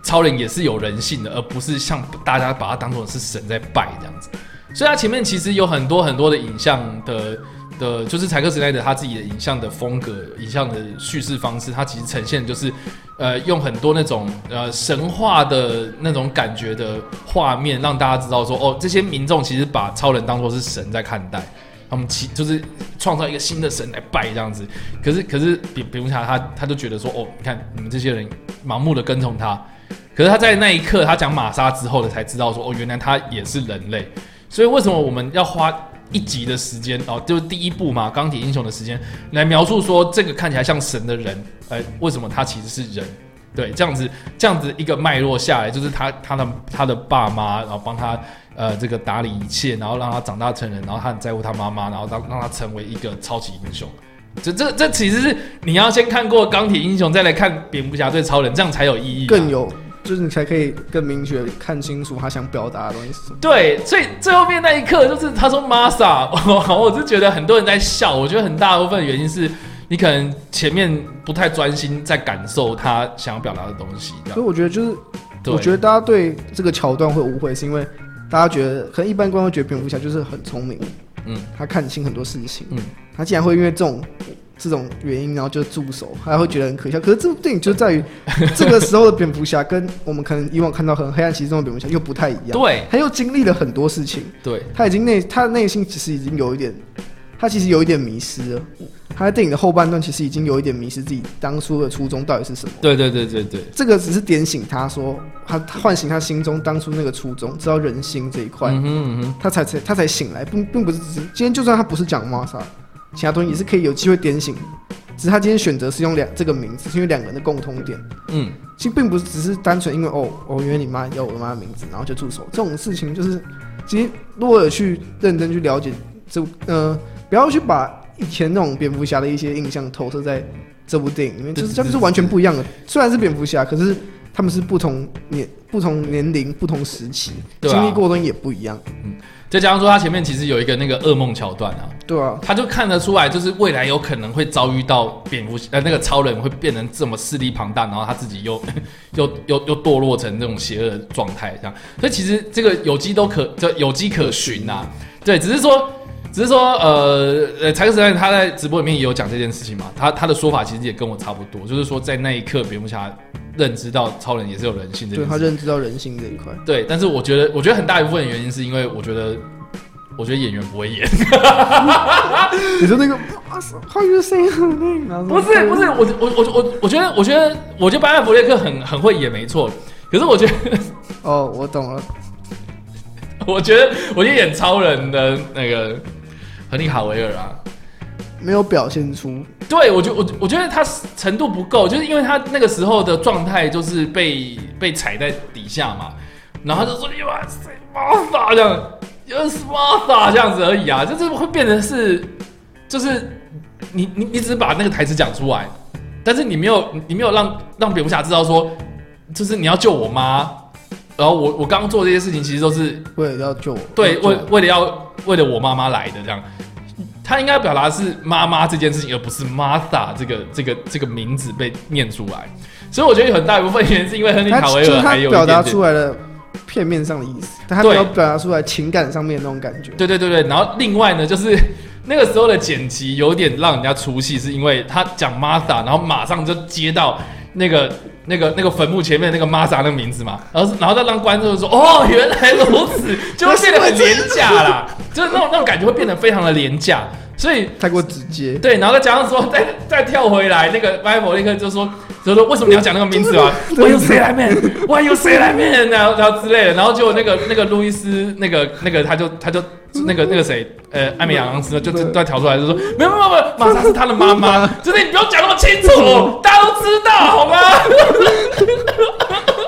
超人也是有人性的，而不是像大家把他当做是神在拜这样子。所以他前面其实有很多很多的影像的的，就是柴克斯奈德他自己的影像的风格、影像的叙事方式，他其实呈现就是呃用很多那种呃神话的那种感觉的画面，让大家知道说哦，这些民众其实把超人当做是神在看待。他们其就是创造一个新的神来拜这样子，可是可是比比如下他他就觉得说哦，你看你们这些人盲目的跟从他，可是他在那一刻他讲玛莎之后呢才知道说哦，原来他也是人类，所以为什么我们要花一集的时间哦，就是第一部嘛，钢铁英雄的时间来描述说这个看起来像神的人，呃，为什么他其实是人？对，这样子这样子一个脉络下来，就是他他的他的爸妈，然后帮他呃这个打理一切，然后让他长大成人，然后他很在乎他妈妈，然后让让他成为一个超级英雄。这这这其实是你要先看过钢铁英雄，再来看蝙蝠侠对超人，这样才有意义、更有，就是你才可以更明确地看清楚他想表达的东西是什么。对，所以最后面那一刻就是他说 Masa，我 我是觉得很多人在笑，我觉得很大部分原因是你可能前面不太专心在感受他想要表达的东西，所以我觉得就是，我觉得大家对这个桥段会误会，是因为大家觉得可能一般观众觉得蝙蝠侠就是很聪明，嗯。他看清很多事情，嗯。他竟然会因为这种这种原因，然后就驻守，还会觉得很可笑。可是这部电影就在于 这个时候的蝙蝠侠跟我们可能以往看到很黑暗骑士中的蝙蝠侠又不太一样，对。他又经历了很多事情，对。他已经内他的内心其实已经有一点，他其实有一点迷失了。他在电影的后半段其实已经有一点迷失自己当初的初衷到底是什么。对对对对对，这个只是点醒他说，他他唤醒他心中当初那个初衷，知道人心这一块，嗯哼嗯哼，他才才他才醒来，并并不是只是今天就算他不是讲玛莎，其他东西也是可以有机会点醒，只是他今天选择是用两这个名字，是因为两个人的共通点，嗯，其实并不是只是单纯因为哦哦，原来你妈要我妈的名字，然后就住手。这种事情，就是其实如果有去认真去了解这呃，不要去把以前那种蝙蝠侠的一些印象投射在这部电影里面，就是他们是完全不一样的。虽然是蝙蝠侠，可是他们是不同年、不同年龄、不同时期，啊。经历过的东西也不一样，再加上说他前面其实有一个那个噩梦桥段啊，对啊，他就看得出来，就是未来有可能会遭遇到蝙蝠呃那个超人会变成这么势力庞大，然后他自己又 又又又堕落成这种邪恶的状态，这样，所以其实这个有机都可就有机可循呐、对，只是说。只是说，呃，呃，柴克斯坦他在直播里面也有讲这件事情嘛，他他的说法其实也跟我差不多，就是说在那一刻，蝙蝠侠认知到超人也是有人性这对他认知到人性这一块。对，但是我觉得，我觉得很大一部分的原因是因为我觉得，我觉得演员不会演，你说那个 How you say her name？不是不是，我我我我我觉得我觉得我觉得班艾弗列克很很会演，没错。可是我觉得哦，我懂了。我觉得我觉得演超人的那个亨利卡维尔啊，没有表现出。对我觉我我觉得他程度不够，就是因为他那个时候的状态就是被被踩在底下嘛，然后他就说 You are 这样，You are Martha 这样子而已啊，就是会变成是就是你你你只是把那个台词讲出来，但是你没有你没有让让蝙蝠侠知道说，就是你要救我妈，然后我我刚刚做这些事情其实都是为了要救我，对，为为了要为了我妈妈来的这样，他应该表达的是妈妈这件事情，而不是 Martha 这个这个这个名字被念出来。所以我觉得有很大一部分原因是因为亨利卡维尔还有表达出来的片面上的意思，但他没有表达出来情感上面的那种感觉。对对对对，然后另外呢，就是 那个时候的剪辑有点让人家出戏，是因为他讲 Martha，然后马上就接到那个那个那个坟墓前面那个 Martha 那个名字嘛，然后然后再让观众说哦原来如此，就会变得很廉价啦，就是那种那种感觉会变得非常的廉价，所以太过直接，对，然后再加上说，再再跳回来，那个拜佛立刻就说，就说为什么你要讲那个名字啊？Why you say that man? Why you say that man? 然后然后之类的，然后就那个那个路易斯那个那个他就他就那个那个谁呃艾米亚昂斯就就就跳出来就说没有没有没有，玛莎是他的妈妈，就是你不用讲那么清楚，大家都知道好吗？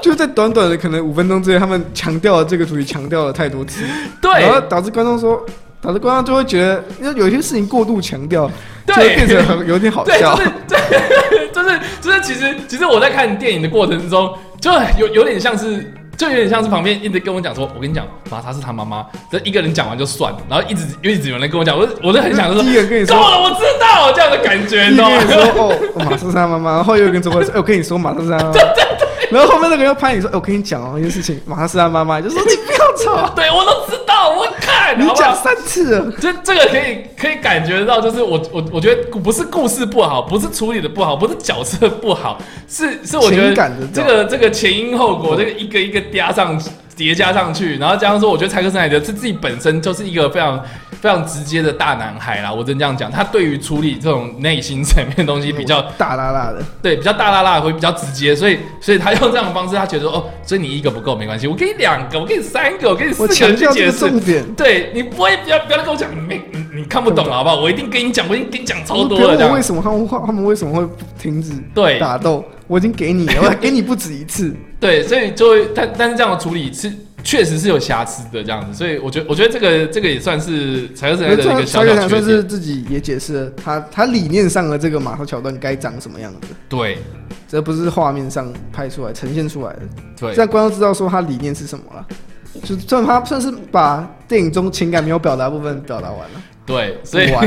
就在短短的可能五分钟之内，他们强调了这个主题，强调了太多次，对然后导致观众说导致观众就会觉得，因为有些事情过度强调，就对会变成很有点好对，笑就。是对，就是 就是，其实其实我在看电影的过程之中，就有有点像是。就有点像是旁边一直跟我讲说，我跟你讲，玛莎是他妈妈，这一个人讲完就算了，然后一直一直有人跟我讲，我我就很想说，第一个跟你说够了，我知道这样的感觉，你知道吗第一个跟？你说马莎是他妈妈，然后又跟中国人说，哎，我跟你说马莎是他妈妈。然后后面那个人又拍你说，哎，我跟你讲哦，一件事情，马上是他妈妈，就说你不要吵，对我都知道，我看，你讲三次了。这这个可以可以感觉到，就是我我我觉得不是故事不好，不是处理的不好，不是角色不好，是是我觉得这个这个前因后果，这个一个一个加上叠加上去，然后加上说，我觉得柴克斯奈德是自己本身就是一个非常非常直接的大男孩啦，我真这样讲，他对于处理这种内心层面的东西比较大辣辣的，对，比较大辣辣，会比较直接，所以所以他用这样的方式，他觉得哦，所以你一个不够没关系，我给你两个，我给你三个，我给你四我个强调这个人去解释。重点。对你不会不要不要跟我讲，你没你你看不懂了好不好？我一定跟你讲，我已经跟你讲超多了为什么他们会他们为什么会停止对打斗？我已经给你了，我还给你不止一次。对，所以就会但但是这样的处理是确实是有瑕疵的这样子，所以我觉得我觉得这个这个也算是柴克斯奈德的一个小这个算小缺点。是自己也解释了他他理念上的这个马头桥段该长什么样子，对这不是画面上拍出来呈现出来的，这对让观众知道说他理念是什么了。就算他算是把电影中情感没有表达部分表达完了，对，所以。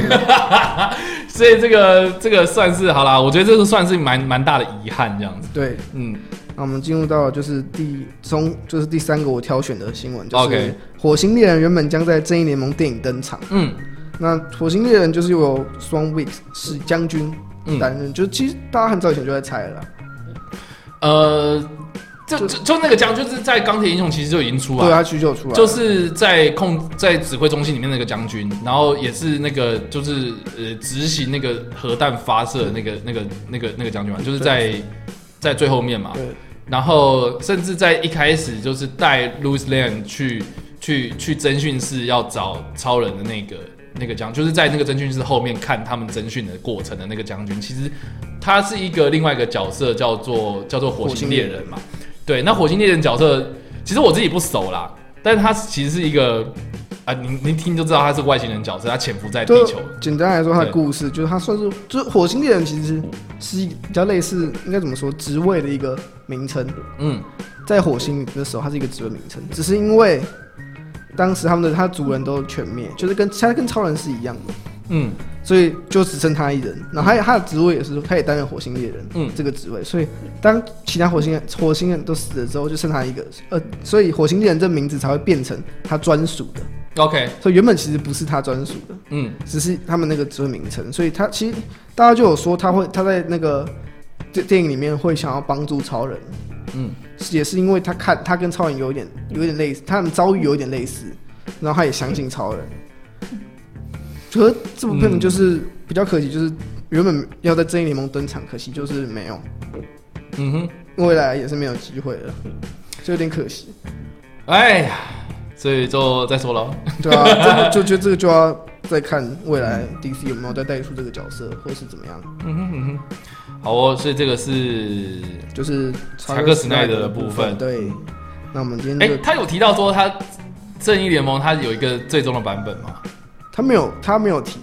所以这个这个算是好啦，我觉得这个算是蛮蛮大的遗憾这样子。对，嗯，那我们进入到就是第中就是第三个我挑选的新闻，就是火星猎人原本将在正义联盟电影登场。嗯那火星猎人就是由 Swan Weeks 是将军嗯担任，就是其实大家很早以前就在猜了啦，呃，就就就那个将就是在钢铁英雄其实就已经出来了。对他需求出来了，就是在控在指挥中心里面那个将军，然后也是那个就是呃执行那个核弹发射的那个那个那个那个将军嘛，就是在在最后面嘛，对然后甚至在一开始就是带 Louis Lane 去去去侦讯室要找超人的那个那个将，就是在那个侦讯室后面看他们侦讯的过程的那个将军，其实他是一个另外一个角色，叫做叫做火星猎人嘛。对，那火星猎人角色其实我自己不熟啦，但是他其实是一个啊，您您听就知道他是外星人角色，他潜伏在地球。简单来说，他的故事就是他算是就是火星猎人，其实是一比较类似应该怎么说职位的一个名称，嗯。在火星的时候，它是一个职位名称，只是因为当时他们的他族人都全灭，就是跟他跟超人是一样的，嗯所以就只剩他一人。然后他他的职位也是，他也担任火星猎人，嗯这个职位。所以当其他火星人火星人都死了之后，就剩他一个，呃，所以火星猎人这名字才会变成他专属的。，OK，所以原本其实不是他专属的，嗯只是他们那个职位名称。所以他其实大家就有说他会他在那个电电影里面会想要帮助超人，嗯也是因为他看他跟超人有一点有一点类似，他们遭遇有一点类似，然后他也相信超人。可是这部片子就是比较可惜，就是原本要在正义联盟登场，可惜就是没有，嗯哼。未来也是没有机会了，就有点可惜。哎呀，所以就再说了。对啊，这个 就觉得这个就要再看未来 DC 有没有再带出这个角色，或是怎么样，嗯哼嗯哼，好哦，所以这个是，就是查克史奈德的部分对，那我们今哎、天就他有提到说他正义联盟他有一个最终的版本吗？他没有他没有提，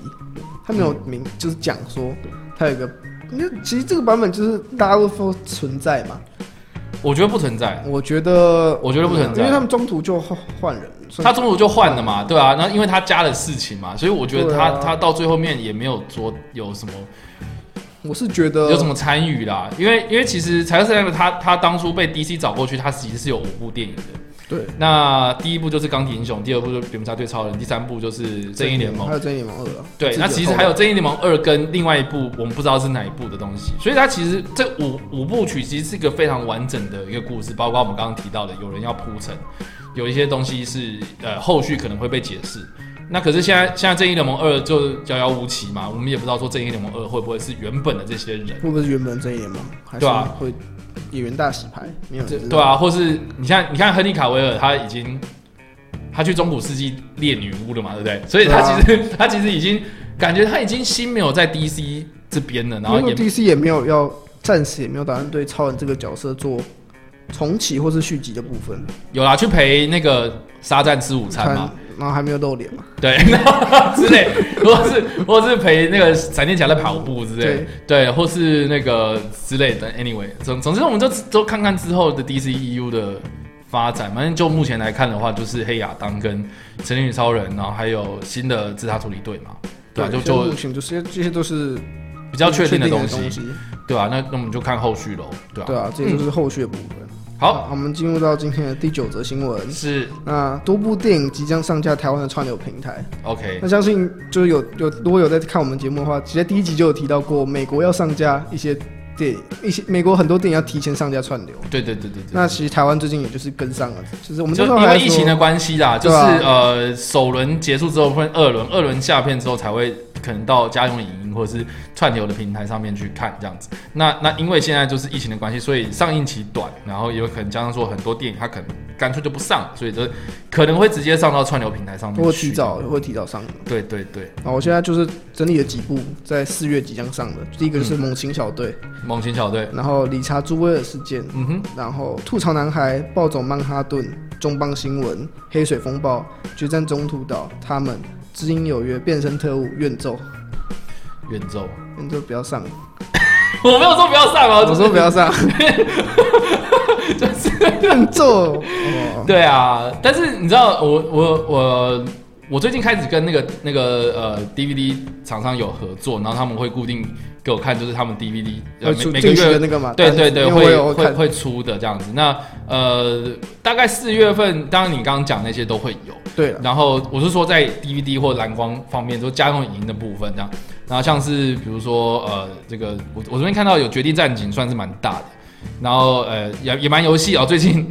他没有明就是讲说他有一个，因为其实这个版本就是大家都说存在嘛，我觉得不存在，我觉得我觉得不存在。因为他们中途就换换人，他中途就换了嘛，对啊，然后因为他加了事情嘛，所以我觉得他、啊。他到最后面也没有说有什么我是觉得有什么参与啦，因为因为其实柴克斯奈德他他当初被 DC 找过去，他其实是有五部电影的。对那第一部就是钢铁英雄，第二部就是蝙蝠侠对超人，第三部就是正义联盟还。有正义联盟二啊，对，那其实后还有《正义联盟二》跟另外一部我们不知道是哪一部的东西，所以它其实这五五部曲其实是一个非常完整的一个故事，包括我们刚刚提到的有人要铺陈，有一些东西是呃后续可能会被解释。那可是现在现在《正义联盟二》就遥遥无期嘛，我们也不知道说《正义联盟二》会不会是原本的这些人，会不会是原本的正义联盟，还是对啊会演员大洗牌？没有对对啊，或是你像你看亨利卡维尔他已经他去中古世纪猎女巫了嘛，对不对？所以他其实、他其实已经感觉他已经心没有在 DC 这边了，然后因为也 DC 也没有要暂时也没有打算对超人这个角色做重启或是续集的部分。有啦，去陪那个沙赞吃午餐嘛。然后还没有露脸嘛，对，然 后之类，或是或是陪那个闪电侠在跑步之类的，对，或是那个之类的。Anyway，总总之我们就都看看之后的 DCEU 的发展。反正就目前来看的话，就是黑亚当跟神力女超人，然后还有新的自杀处理队嘛，对吧？就就目前就是这些都是比较确定的东西，对吧？那那我们就看后续喽，对吧？对啊，这些都是后续的部分。好，我们进入到今天的第九则新闻。是，那多部电影即将上架台湾的串流平台。OK，那相信就是有有如果有在看我们节目的话，其实第一集就有提到过，美国要上架一些电影，一些美国很多电影要提前上架串流。对对对对对。那其实台湾最近也就是跟上了，就是我们就因为疫情的关系啦，就是呃首轮结束之后分二轮，二轮下片之后才会。可能到家用影音或者是串流的平台上面去看这样子。那那因为现在就是疫情的关系，所以上映期短，然后也有可能加上说很多电影它可能干脆就不上，所以就可能会直接上到串流平台上面。会提早会提早上。对对对。啊，我现在就是整理了几部在四月即将上的。第一个是《猛禽小队》，猛禽小队，然后《理查·朱威尔事件》，嗯哼，然后《吐槽男孩》，《暴走曼哈顿》，《重磅新闻》，《黑水风暴》，《决战中途岛》，他们。知音有约，变身特务，愿奏，愿奏，远奏不要上，我没有说不要上哦，我说不要上，就是愿奏，对啊，但是你知道，我我我我最近开始跟那个那个呃 DVD 厂商有合作，然后他们会固定。给我看，就是他们 DVD 每每个月那个嘛，对对对，会会会出的这样子。那呃，大概四月份，当然你刚刚讲那些都会有。对。然后我是说，在 DVD 或蓝光方面，就家用影音的部分这样。然后像是比如说呃，这个我我这边看到有《绝地战警》，算是蛮大的。然后呃，也也蛮游戏哦，最近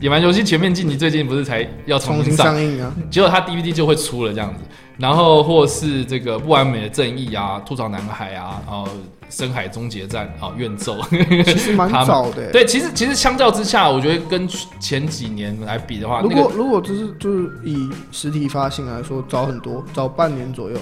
野蛮游戏全面晋级，最近不是才要重新上映啊？结果它 DVD 就会出了这样子。然后或是这个不完美的正义啊，吐槽男孩啊，然后深海终结战啊，怨咒，其实蛮早的。对，其实其实相较之下，我觉得跟前几年来比的话，如果如果就是就是以实体发行来说，早很多，早半年左右。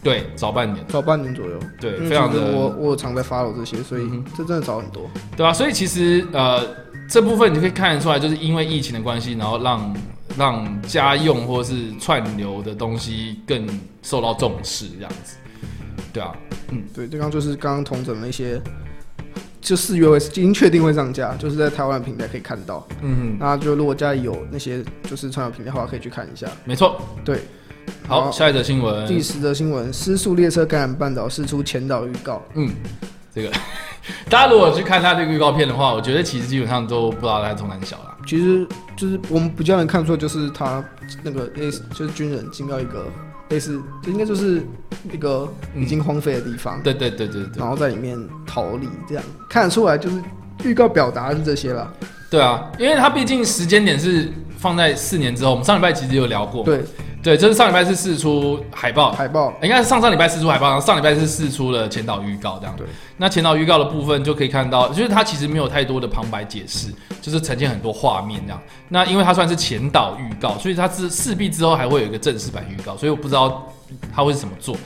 对，早半年，早半年左右。对，非常的。我我常在 follow 这些，所以这真的早很多。对啊，所以其实呃这部分你可以看得出来，就是因为疫情的关系，然后让。让家用或是串流的东西更受到重视，这样子，对啊，嗯，对，这刚就是刚刚同整了一些，就四月会已经确定会上架，就是在台湾的平台可以看到，嗯，那就如果家里有那些就是串流平台的话，可以去看一下，没错，对，好，下一则新闻，第十则新闻，失速列车感染半岛释出前导预告，嗯，这个。大家如果去看他这个预告片的话，我觉得其实基本上都不知道他从哪小了。其实就是我们比较能看出，就是他那个类似就是军人进到一个类似，应该就是一个已经荒废的地方。对对对对对。然后在里面逃离，这样看得出来就是预告表达是这些了。对啊，因为他毕竟时间点是放在四年之后。我们上礼拜其实有聊过。对。对，就是上礼拜是试出海报，海报应该是上上礼拜试出海报，然后上礼拜是试出了前导预告这样。对，那前导预告的部分就可以看到，就是它其实没有太多的旁白解释，就是呈现很多画面这样。那因为它算是前导预告，所以它是势必之后还会有一个正式版预告，所以我不知道他会是怎么做。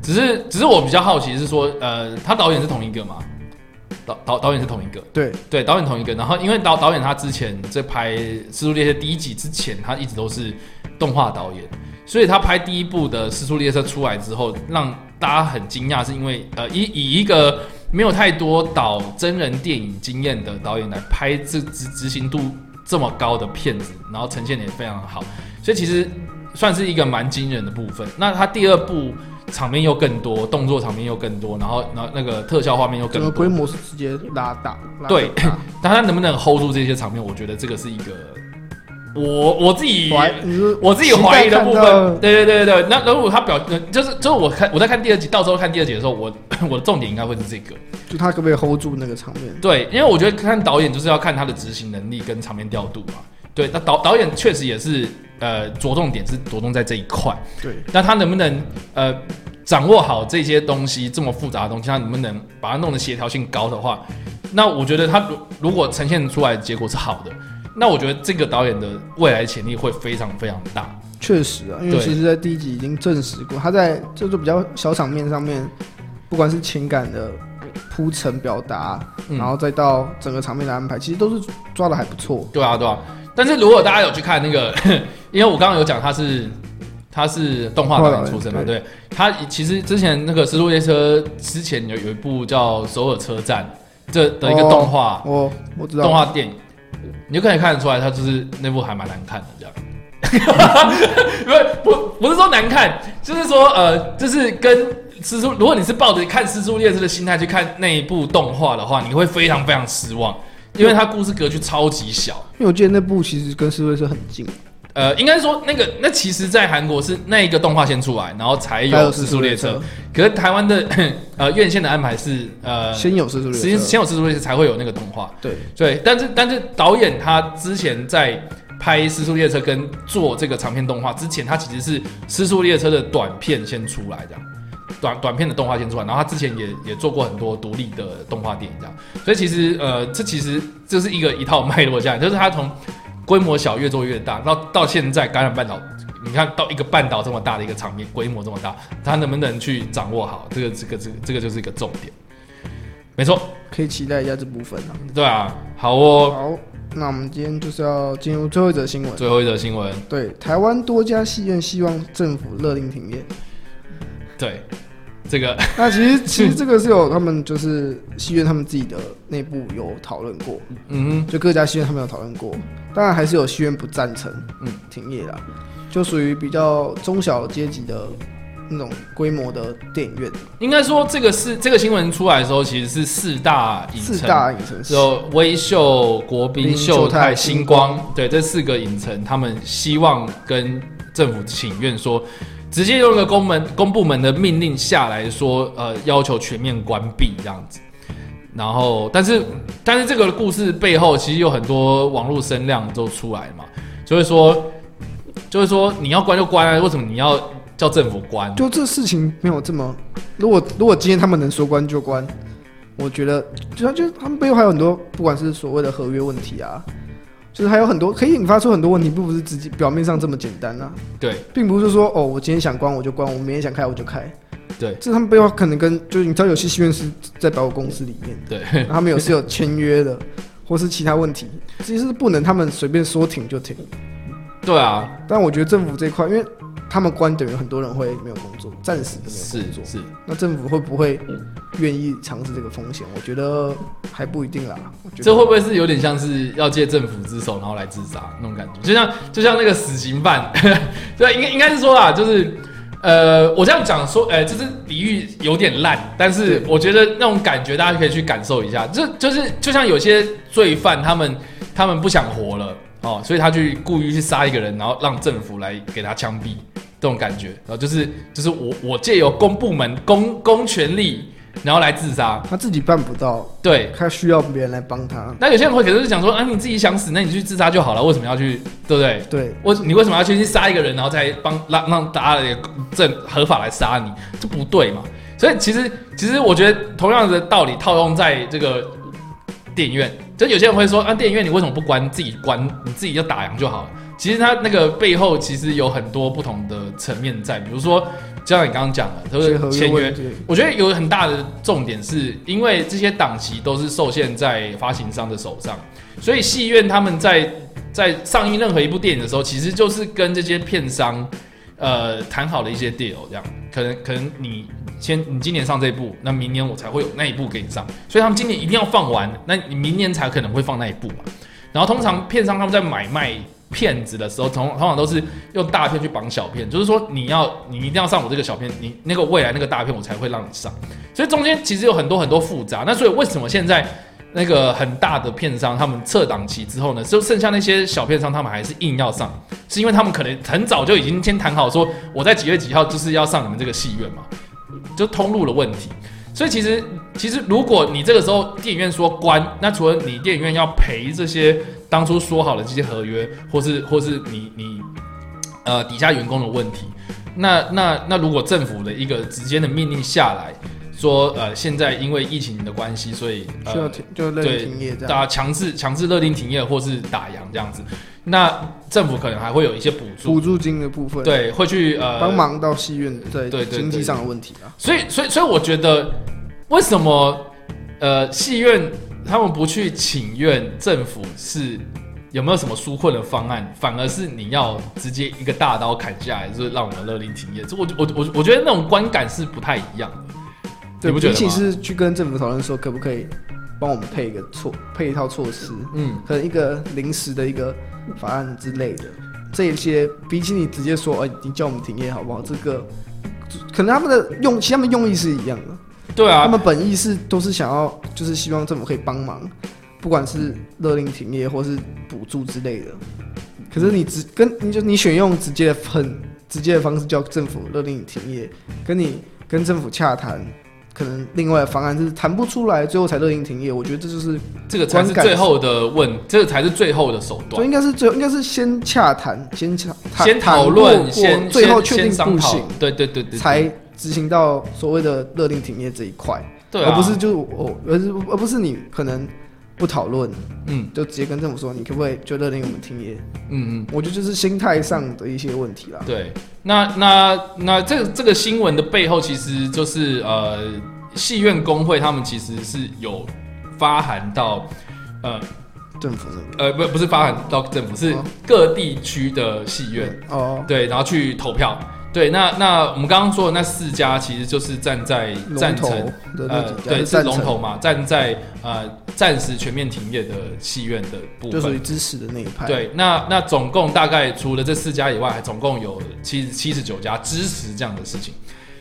只是，只是我比较好奇是说，呃，他导演是同一个吗？导导导演是同一个，对对，导演同一个。然后因为导导演他之前在拍《蜘蛛猎车》第一集之前，他一直都是。动画导演，所以他拍第一部的《失速列车》出来之后，让大家很惊讶，是因为呃，以以一个没有太多导真人电影经验的导演来拍这执执行度这么高的片子，然后呈现的也非常好，所以其实算是一个蛮惊人的部分。那他第二部场面又更多，动作场面又更多，然后然后那个特效画面又更多，规模是直接拉大。对，但他能不能 hold 住这些场面，我觉得这个是一个。我我自己，我自己怀疑的部分，对对对对对。那如果他表，就是就是我看我在看第二集，到时候看第二集的时候，我 我的重点应该会是这个，就他可不可以 hold 住那个场面？对，因为我觉得看导演就是要看他的执行能力跟场面调度嘛。对，那导导演确实也是呃着重点是着重在这一块。对，那他能不能呃掌握好这些东西这么复杂的东西，他能不能把它弄得协调性高的话，那我觉得他如如果呈现出来的结果是好的。那我觉得这个导演的未来潜力会非常非常大。确实啊，因为其实，在第一集已经证实过，他在就是比较小场面上面，不管是情感的铺陈表达，然后再到整个场面的安排，其实都是抓的还不错。对啊，对啊。但是如果大家有去看那个，因为我刚刚有讲他是他是动画导演出身嘛，对他其实之前那个《失速列车》之前有有一部叫《首尔车站》这的一个动画，我我知道动画电影，你就可以看得出来，他就是那部还蛮难看的这样。不是不不是说难看，就是说呃，就是跟蜘蛛，如果你是抱着看蜘蛛列车的心态去看那一部动画的话，你会非常非常失望，因为它故事格局超级小。因为我记得那部其实跟蜘蛛车很近，呃，应该说那个那其实，在韩国是那一个动画先出来，然后才有时速列车。可是台湾的 呃院线的安排是呃，先有时速列车，先有时速列车才会有那个动画。对，对，但是但是导演他之前在拍《时速列车》跟做这个长片动画之前，他其实是《时速列车》的短片先出来，这样短短片的动画先出来，然后他之前也也做过很多独立的动画电影，这样。所以其实呃，这其实这是一个一套脉络，这样就是他从规模小越做越大，到到现在感染半岛。你看到一个半岛这么大的一个场面，规模这么大，他能不能去掌握好这个这个这个这个就是一个重点。没错，可以期待一下这部分啊。对啊，好哦。好，那我们今天就是要进入最后一则新闻。最后一则新闻，对，台湾多家戏院希望政府勒令停业。对这个。那其实其实这个是有他们就是戏院他们自己的内部有讨论过，嗯就各家戏院他们有讨论过，当然还是有戏院不赞成，嗯。停业啦，就属于比较中小阶级的那种规模的电影院，应该说这个是这个新闻出来的时候，其实是四大影城，四大影城市有微秀、国宾、秀泰、星光，对这四个影城，他们希望跟政府请愿说，直接用一个公门公部门的命令下来说，呃，要求全面关闭这样子。然后，但是但是这个故事背后其实有很多网络声量都出来嘛，就会说，就是说你要关就关啊，为什么你要叫政府关？就这事情没有这么，如果如果今天他们能说关就关，我觉得就就他们背后还有很多，不管是所谓的合约问题啊，就是还有很多可以引发出很多问题，并不是直接表面上这么简单啊，对。并不是说哦，我今天想关我就关，我明天想开我就开，对。这他们背后可能跟就是你知道有些戏院是在百货公司里面，对，他们有是有签约的，或是其他问题，其实是不能他们随便说停就停。对啊，但我觉得政府这一块，因为他们关等于很多人会没有工作，暂时的没有是工作。是。那政府会不会愿意尝试这个风险？我觉得还不一定啦。我觉得这会不会是有点像是要借政府之手，然后来自杀那种感觉？就像就像那个死刑犯，对，应该应该是说啦，就是呃，我这样讲说，呃，就是比喻有点烂，但是我觉得那种感觉大家可以去感受一下，就就是就像有些罪犯，他们他们不想活了哦，所以他去故意去杀一个人，然后让政府来给他枪毙，这种感觉，然后就是就是我我借由公部门公公权力，然后来自杀，他自己办不到，对，他需要别人来帮他。那有些人会可能是想说，啊，你自己想死，那你去自杀就好了，为什么要去，对不对？对，我你为什么要去去杀一个人，然后再帮让让大家的正合法来杀你？这不对嘛？所以其实其实我觉得同样的道理套用在这个电影院，就有些人会说，啊，电影院你为什么不关自己关，你自己就打烊就好了？其实它那个背后其实有很多不同的层面在，比如说，就像你刚刚讲的，都一些合是签约。我觉得有很大的重点是，因为这些档期都是受限在发行商的手上，所以戏院他们在在上映任何一部电影的时候，其实就是跟这些片商呃谈好了一些 deal，这样。可能可能你先你今年上这一部，那明年我才会有那一部给你上，所以他们今年一定要放完，那你明年才可能会放那一部嘛。然后通常片商他们在买卖骗子的时候，通通常都是用大片去绑小片，就是说你要你一定要上我这个小片，你那个未来那个大片我才会让你上。所以中间其实有很多很多复杂。那所以为什么现在那个很大的片商他们撤档期之后呢，就剩下那些小片商他们还是硬要上，是因为他们可能很早就已经先谈好说我在几月几号就是要上你们这个戏院嘛，就通路的问题。所以其实其实如果你这个时候电影院说关，那除了你电影院要赔这些当初说好的这些合约，或是或是你你呃底下员工的问题，那那那如果政府的一个直接的命令下来说，呃，现在因为疫情的关系，所以呃需要停就勒令停业这样。打强制强制勒令停业或是打烊这样子，那政府可能还会有一些补助，补助金的部分，，对，会去呃帮忙到戏院在对对经济上的问题啊。所以，所以，所以我觉得，为什么呃戏院他们不去请愿政府是有没有什么纾困的方案，反而是你要直接一个大刀砍下来，就是让我们勒令停业。这我我我我觉得那种观感是不太一样的。对，你不觉得吗比起是去跟政府讨论说可不可以帮我们配一个措配一套措施，嗯，可能一个临时的一个法案之类的，这一些比起你直接说，哎、你叫我们停业好不好？这个可能他们的用，其实他们用意是一样的，对啊，他们本意是都是想要，就是希望政府可以帮忙，不管是勒令停业或是补助之类的。可是你直跟你就你选用直接的很直接的方式叫政府勒令你停业，跟你跟政府洽谈，可能另外的方案就是谈不出来，最后才勒令停业。我觉得这就是，这个才是最后的问，这个才是最后的手段。应该是最应该是先洽谈，先洽谈先讨论，先最后确定不行，，对对对对，才执行到所谓的勒令停业这一块。对啊，而不是就我，而是而不是你可能不讨论，嗯就直接跟政府说，你可不可以就勒令我们停业？嗯嗯。我觉得就是心态上的一些问题啦。对，那那那这个这个新闻的背后，其实就是呃，戏院工会他们其实是有发函到呃政府呃不不是发函到政府，是哦各地区的戏院，哦，对，然后去投票。对，那那我们刚刚说的那四家，其实就是站在赞成呃对，是龙头嘛，站在呃暂时全面停业的戏院的部分就属分于。支持的那一派。，对，那那总共大概除了这四家以外，还总共有七七十九家支持这样的事情。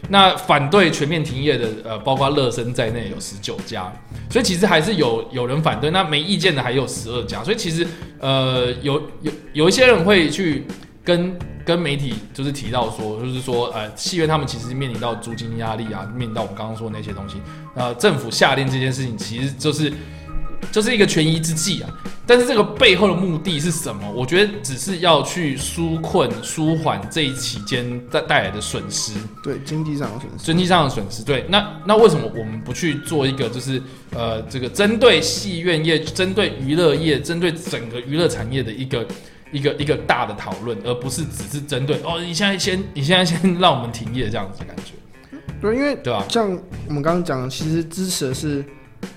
那反对全面停业的，呃，包括乐生在内有十九家，所以其实还是有有人反对。那没意见的还有十二家，所以其实呃有有有一些人会去跟跟媒体就是提到说，就是说呃戏院他们其实面临到租金压力啊，面临到我们刚刚说的那些东西，呃政府下令这件事情其实就是就是一个权宜之计啊。但是这个背后的目的是什么？我觉得只是要去纾困、舒缓这一期间带带来的损失，对经济上的损失。经济上的损失。对，那那为什么我们不去做一个就是呃这个针对戏院业、针对娱乐业、针对整个娱乐产业的一个一个一个大的讨论，而不是只是针对哦，你现在先你现在先让我们停业这样子的感觉，对，因为对吧？像我们刚刚讲的，其实支持的是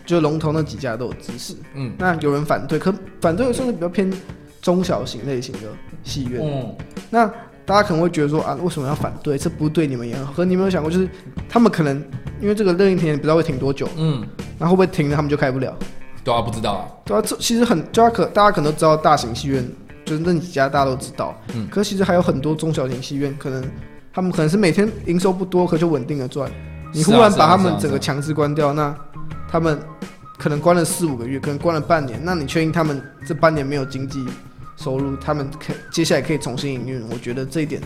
就龙头那几家都有支持。嗯那有人反对，可反对的算是比较偏中小型类型的戏院。嗯，那大家可能会觉得说啊，为什么要反对？这不对你们也好。可你有没有想过，就是他们可能因为这个任意停不知道会停多久，嗯，那会不会停了他们就开不了？对啊，不知道啊，对啊，这其实很，大家可大家可能都知道大型戏院就是那几家大家都知道，嗯可是其实还有很多中小型戏院，可能他们可能是每天营收不多，可就稳定的赚。你忽然把他们整个强制关掉，那他们可能关了四五个月，可能关了半年，那你确定他们这半年没有经济收入，他们可接下来可以重新营运？我觉得这一点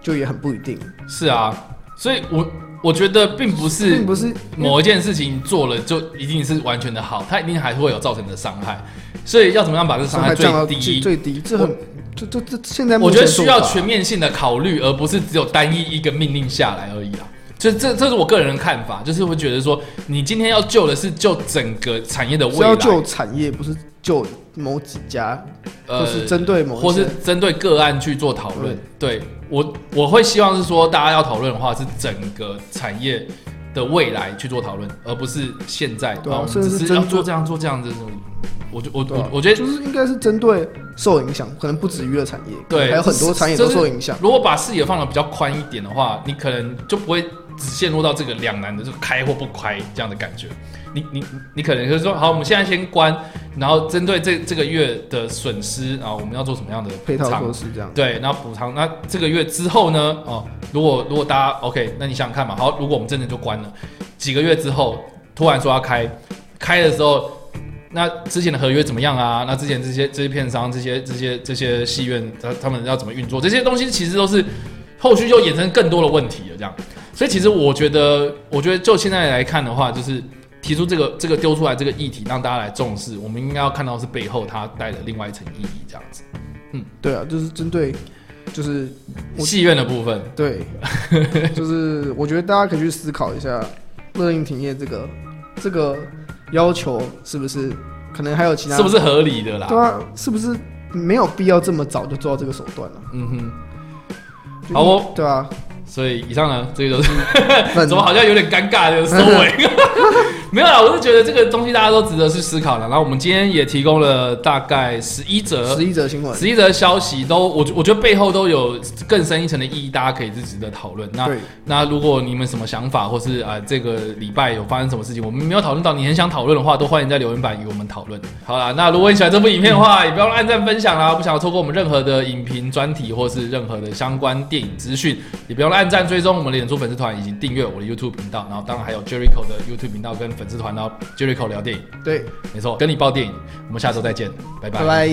就也很不一定，是啊，所以我我觉得并不是并不是某一件事情做了就一定是完全的好，它一定还是会有造成的伤害，所以要怎么样把这伤害最伤害降到最低？最低，这很这这这现在我觉得需要全面性的考虑，而不是只有单一一个命令下来而已啦。所以这这是我个人的看法，就是会觉得说，你今天要救的是救整个产业的未来，是要救产业，不是救某几家，或是针对某或是针对个案去做讨论。对我我会希望是说，大家要讨论的话是整个产业的未来去做讨论，而不是现在。对啊我们甚至是只是要做这样做这样子。我就我我我觉得就是应该是针对受影响，可能不止娱乐产业，对还有很多产业都受影响。如果把视野放的比较宽一点的话，你可能就不会只陷入到这个两难的，就开或不开这样的感觉。你你你可能就是说，好，我们现在先关，然后针对这这个月的损失啊，我们要做什么样的配套措施这样，对，然后补偿。那这个月之后呢？哦，如果如果大家 OK，那你想想看嘛。好，如果我们真的就关了，几个月之后突然说要开，开的时候，那之前的合约怎么样啊？那之前这些这些片商、这些这些这些戏院，他他们要怎么运作？这些东西其实都是后续就衍生更多的问题了。这样，所以其实我觉得，我觉得就现在来看的话，就是。提出这个这个丢出来这个议题，让大家来重视。我们应该要看到是背后它带的另外一层意义，这样子。嗯对啊，就是针对，就是戏院的部分，对，就是我觉得大家可以去思考一下，乐令停业这个这个要求是不是可能还有其他是不是合理的啦？对啊，是不是没有必要这么早就做到这个手段了、嗯哼，就好哦。对吧，所以以上呢，这个就是怎么好像有点尴尬的收尾。没有啦，我是觉得这个东西大家都值得去思考了。然后我们今天也提供了大概十一则十一则新闻，十一则消息都，我我觉得背后都有更深一层的意义，大家可以是值得讨论。那对那如果你们什么想法，或是啊、呃这个礼拜有发生什么事情，我们没有讨论到，你很想讨论的话，都欢迎在留言板与我们讨论。好啦，那如果你喜欢这部影片的话，也不要按赞分享啦，不想要错过我们任何的影评专题或是任何的相关电影资讯，也不要按赞追踪我们的演出粉丝团已经订阅我的 youtube 频道然后当然还有 jericho 的 youtube 频道跟粉丝团然后 jericho 聊电影。对。没错跟你报电影。我们下周再见拜。拜拜。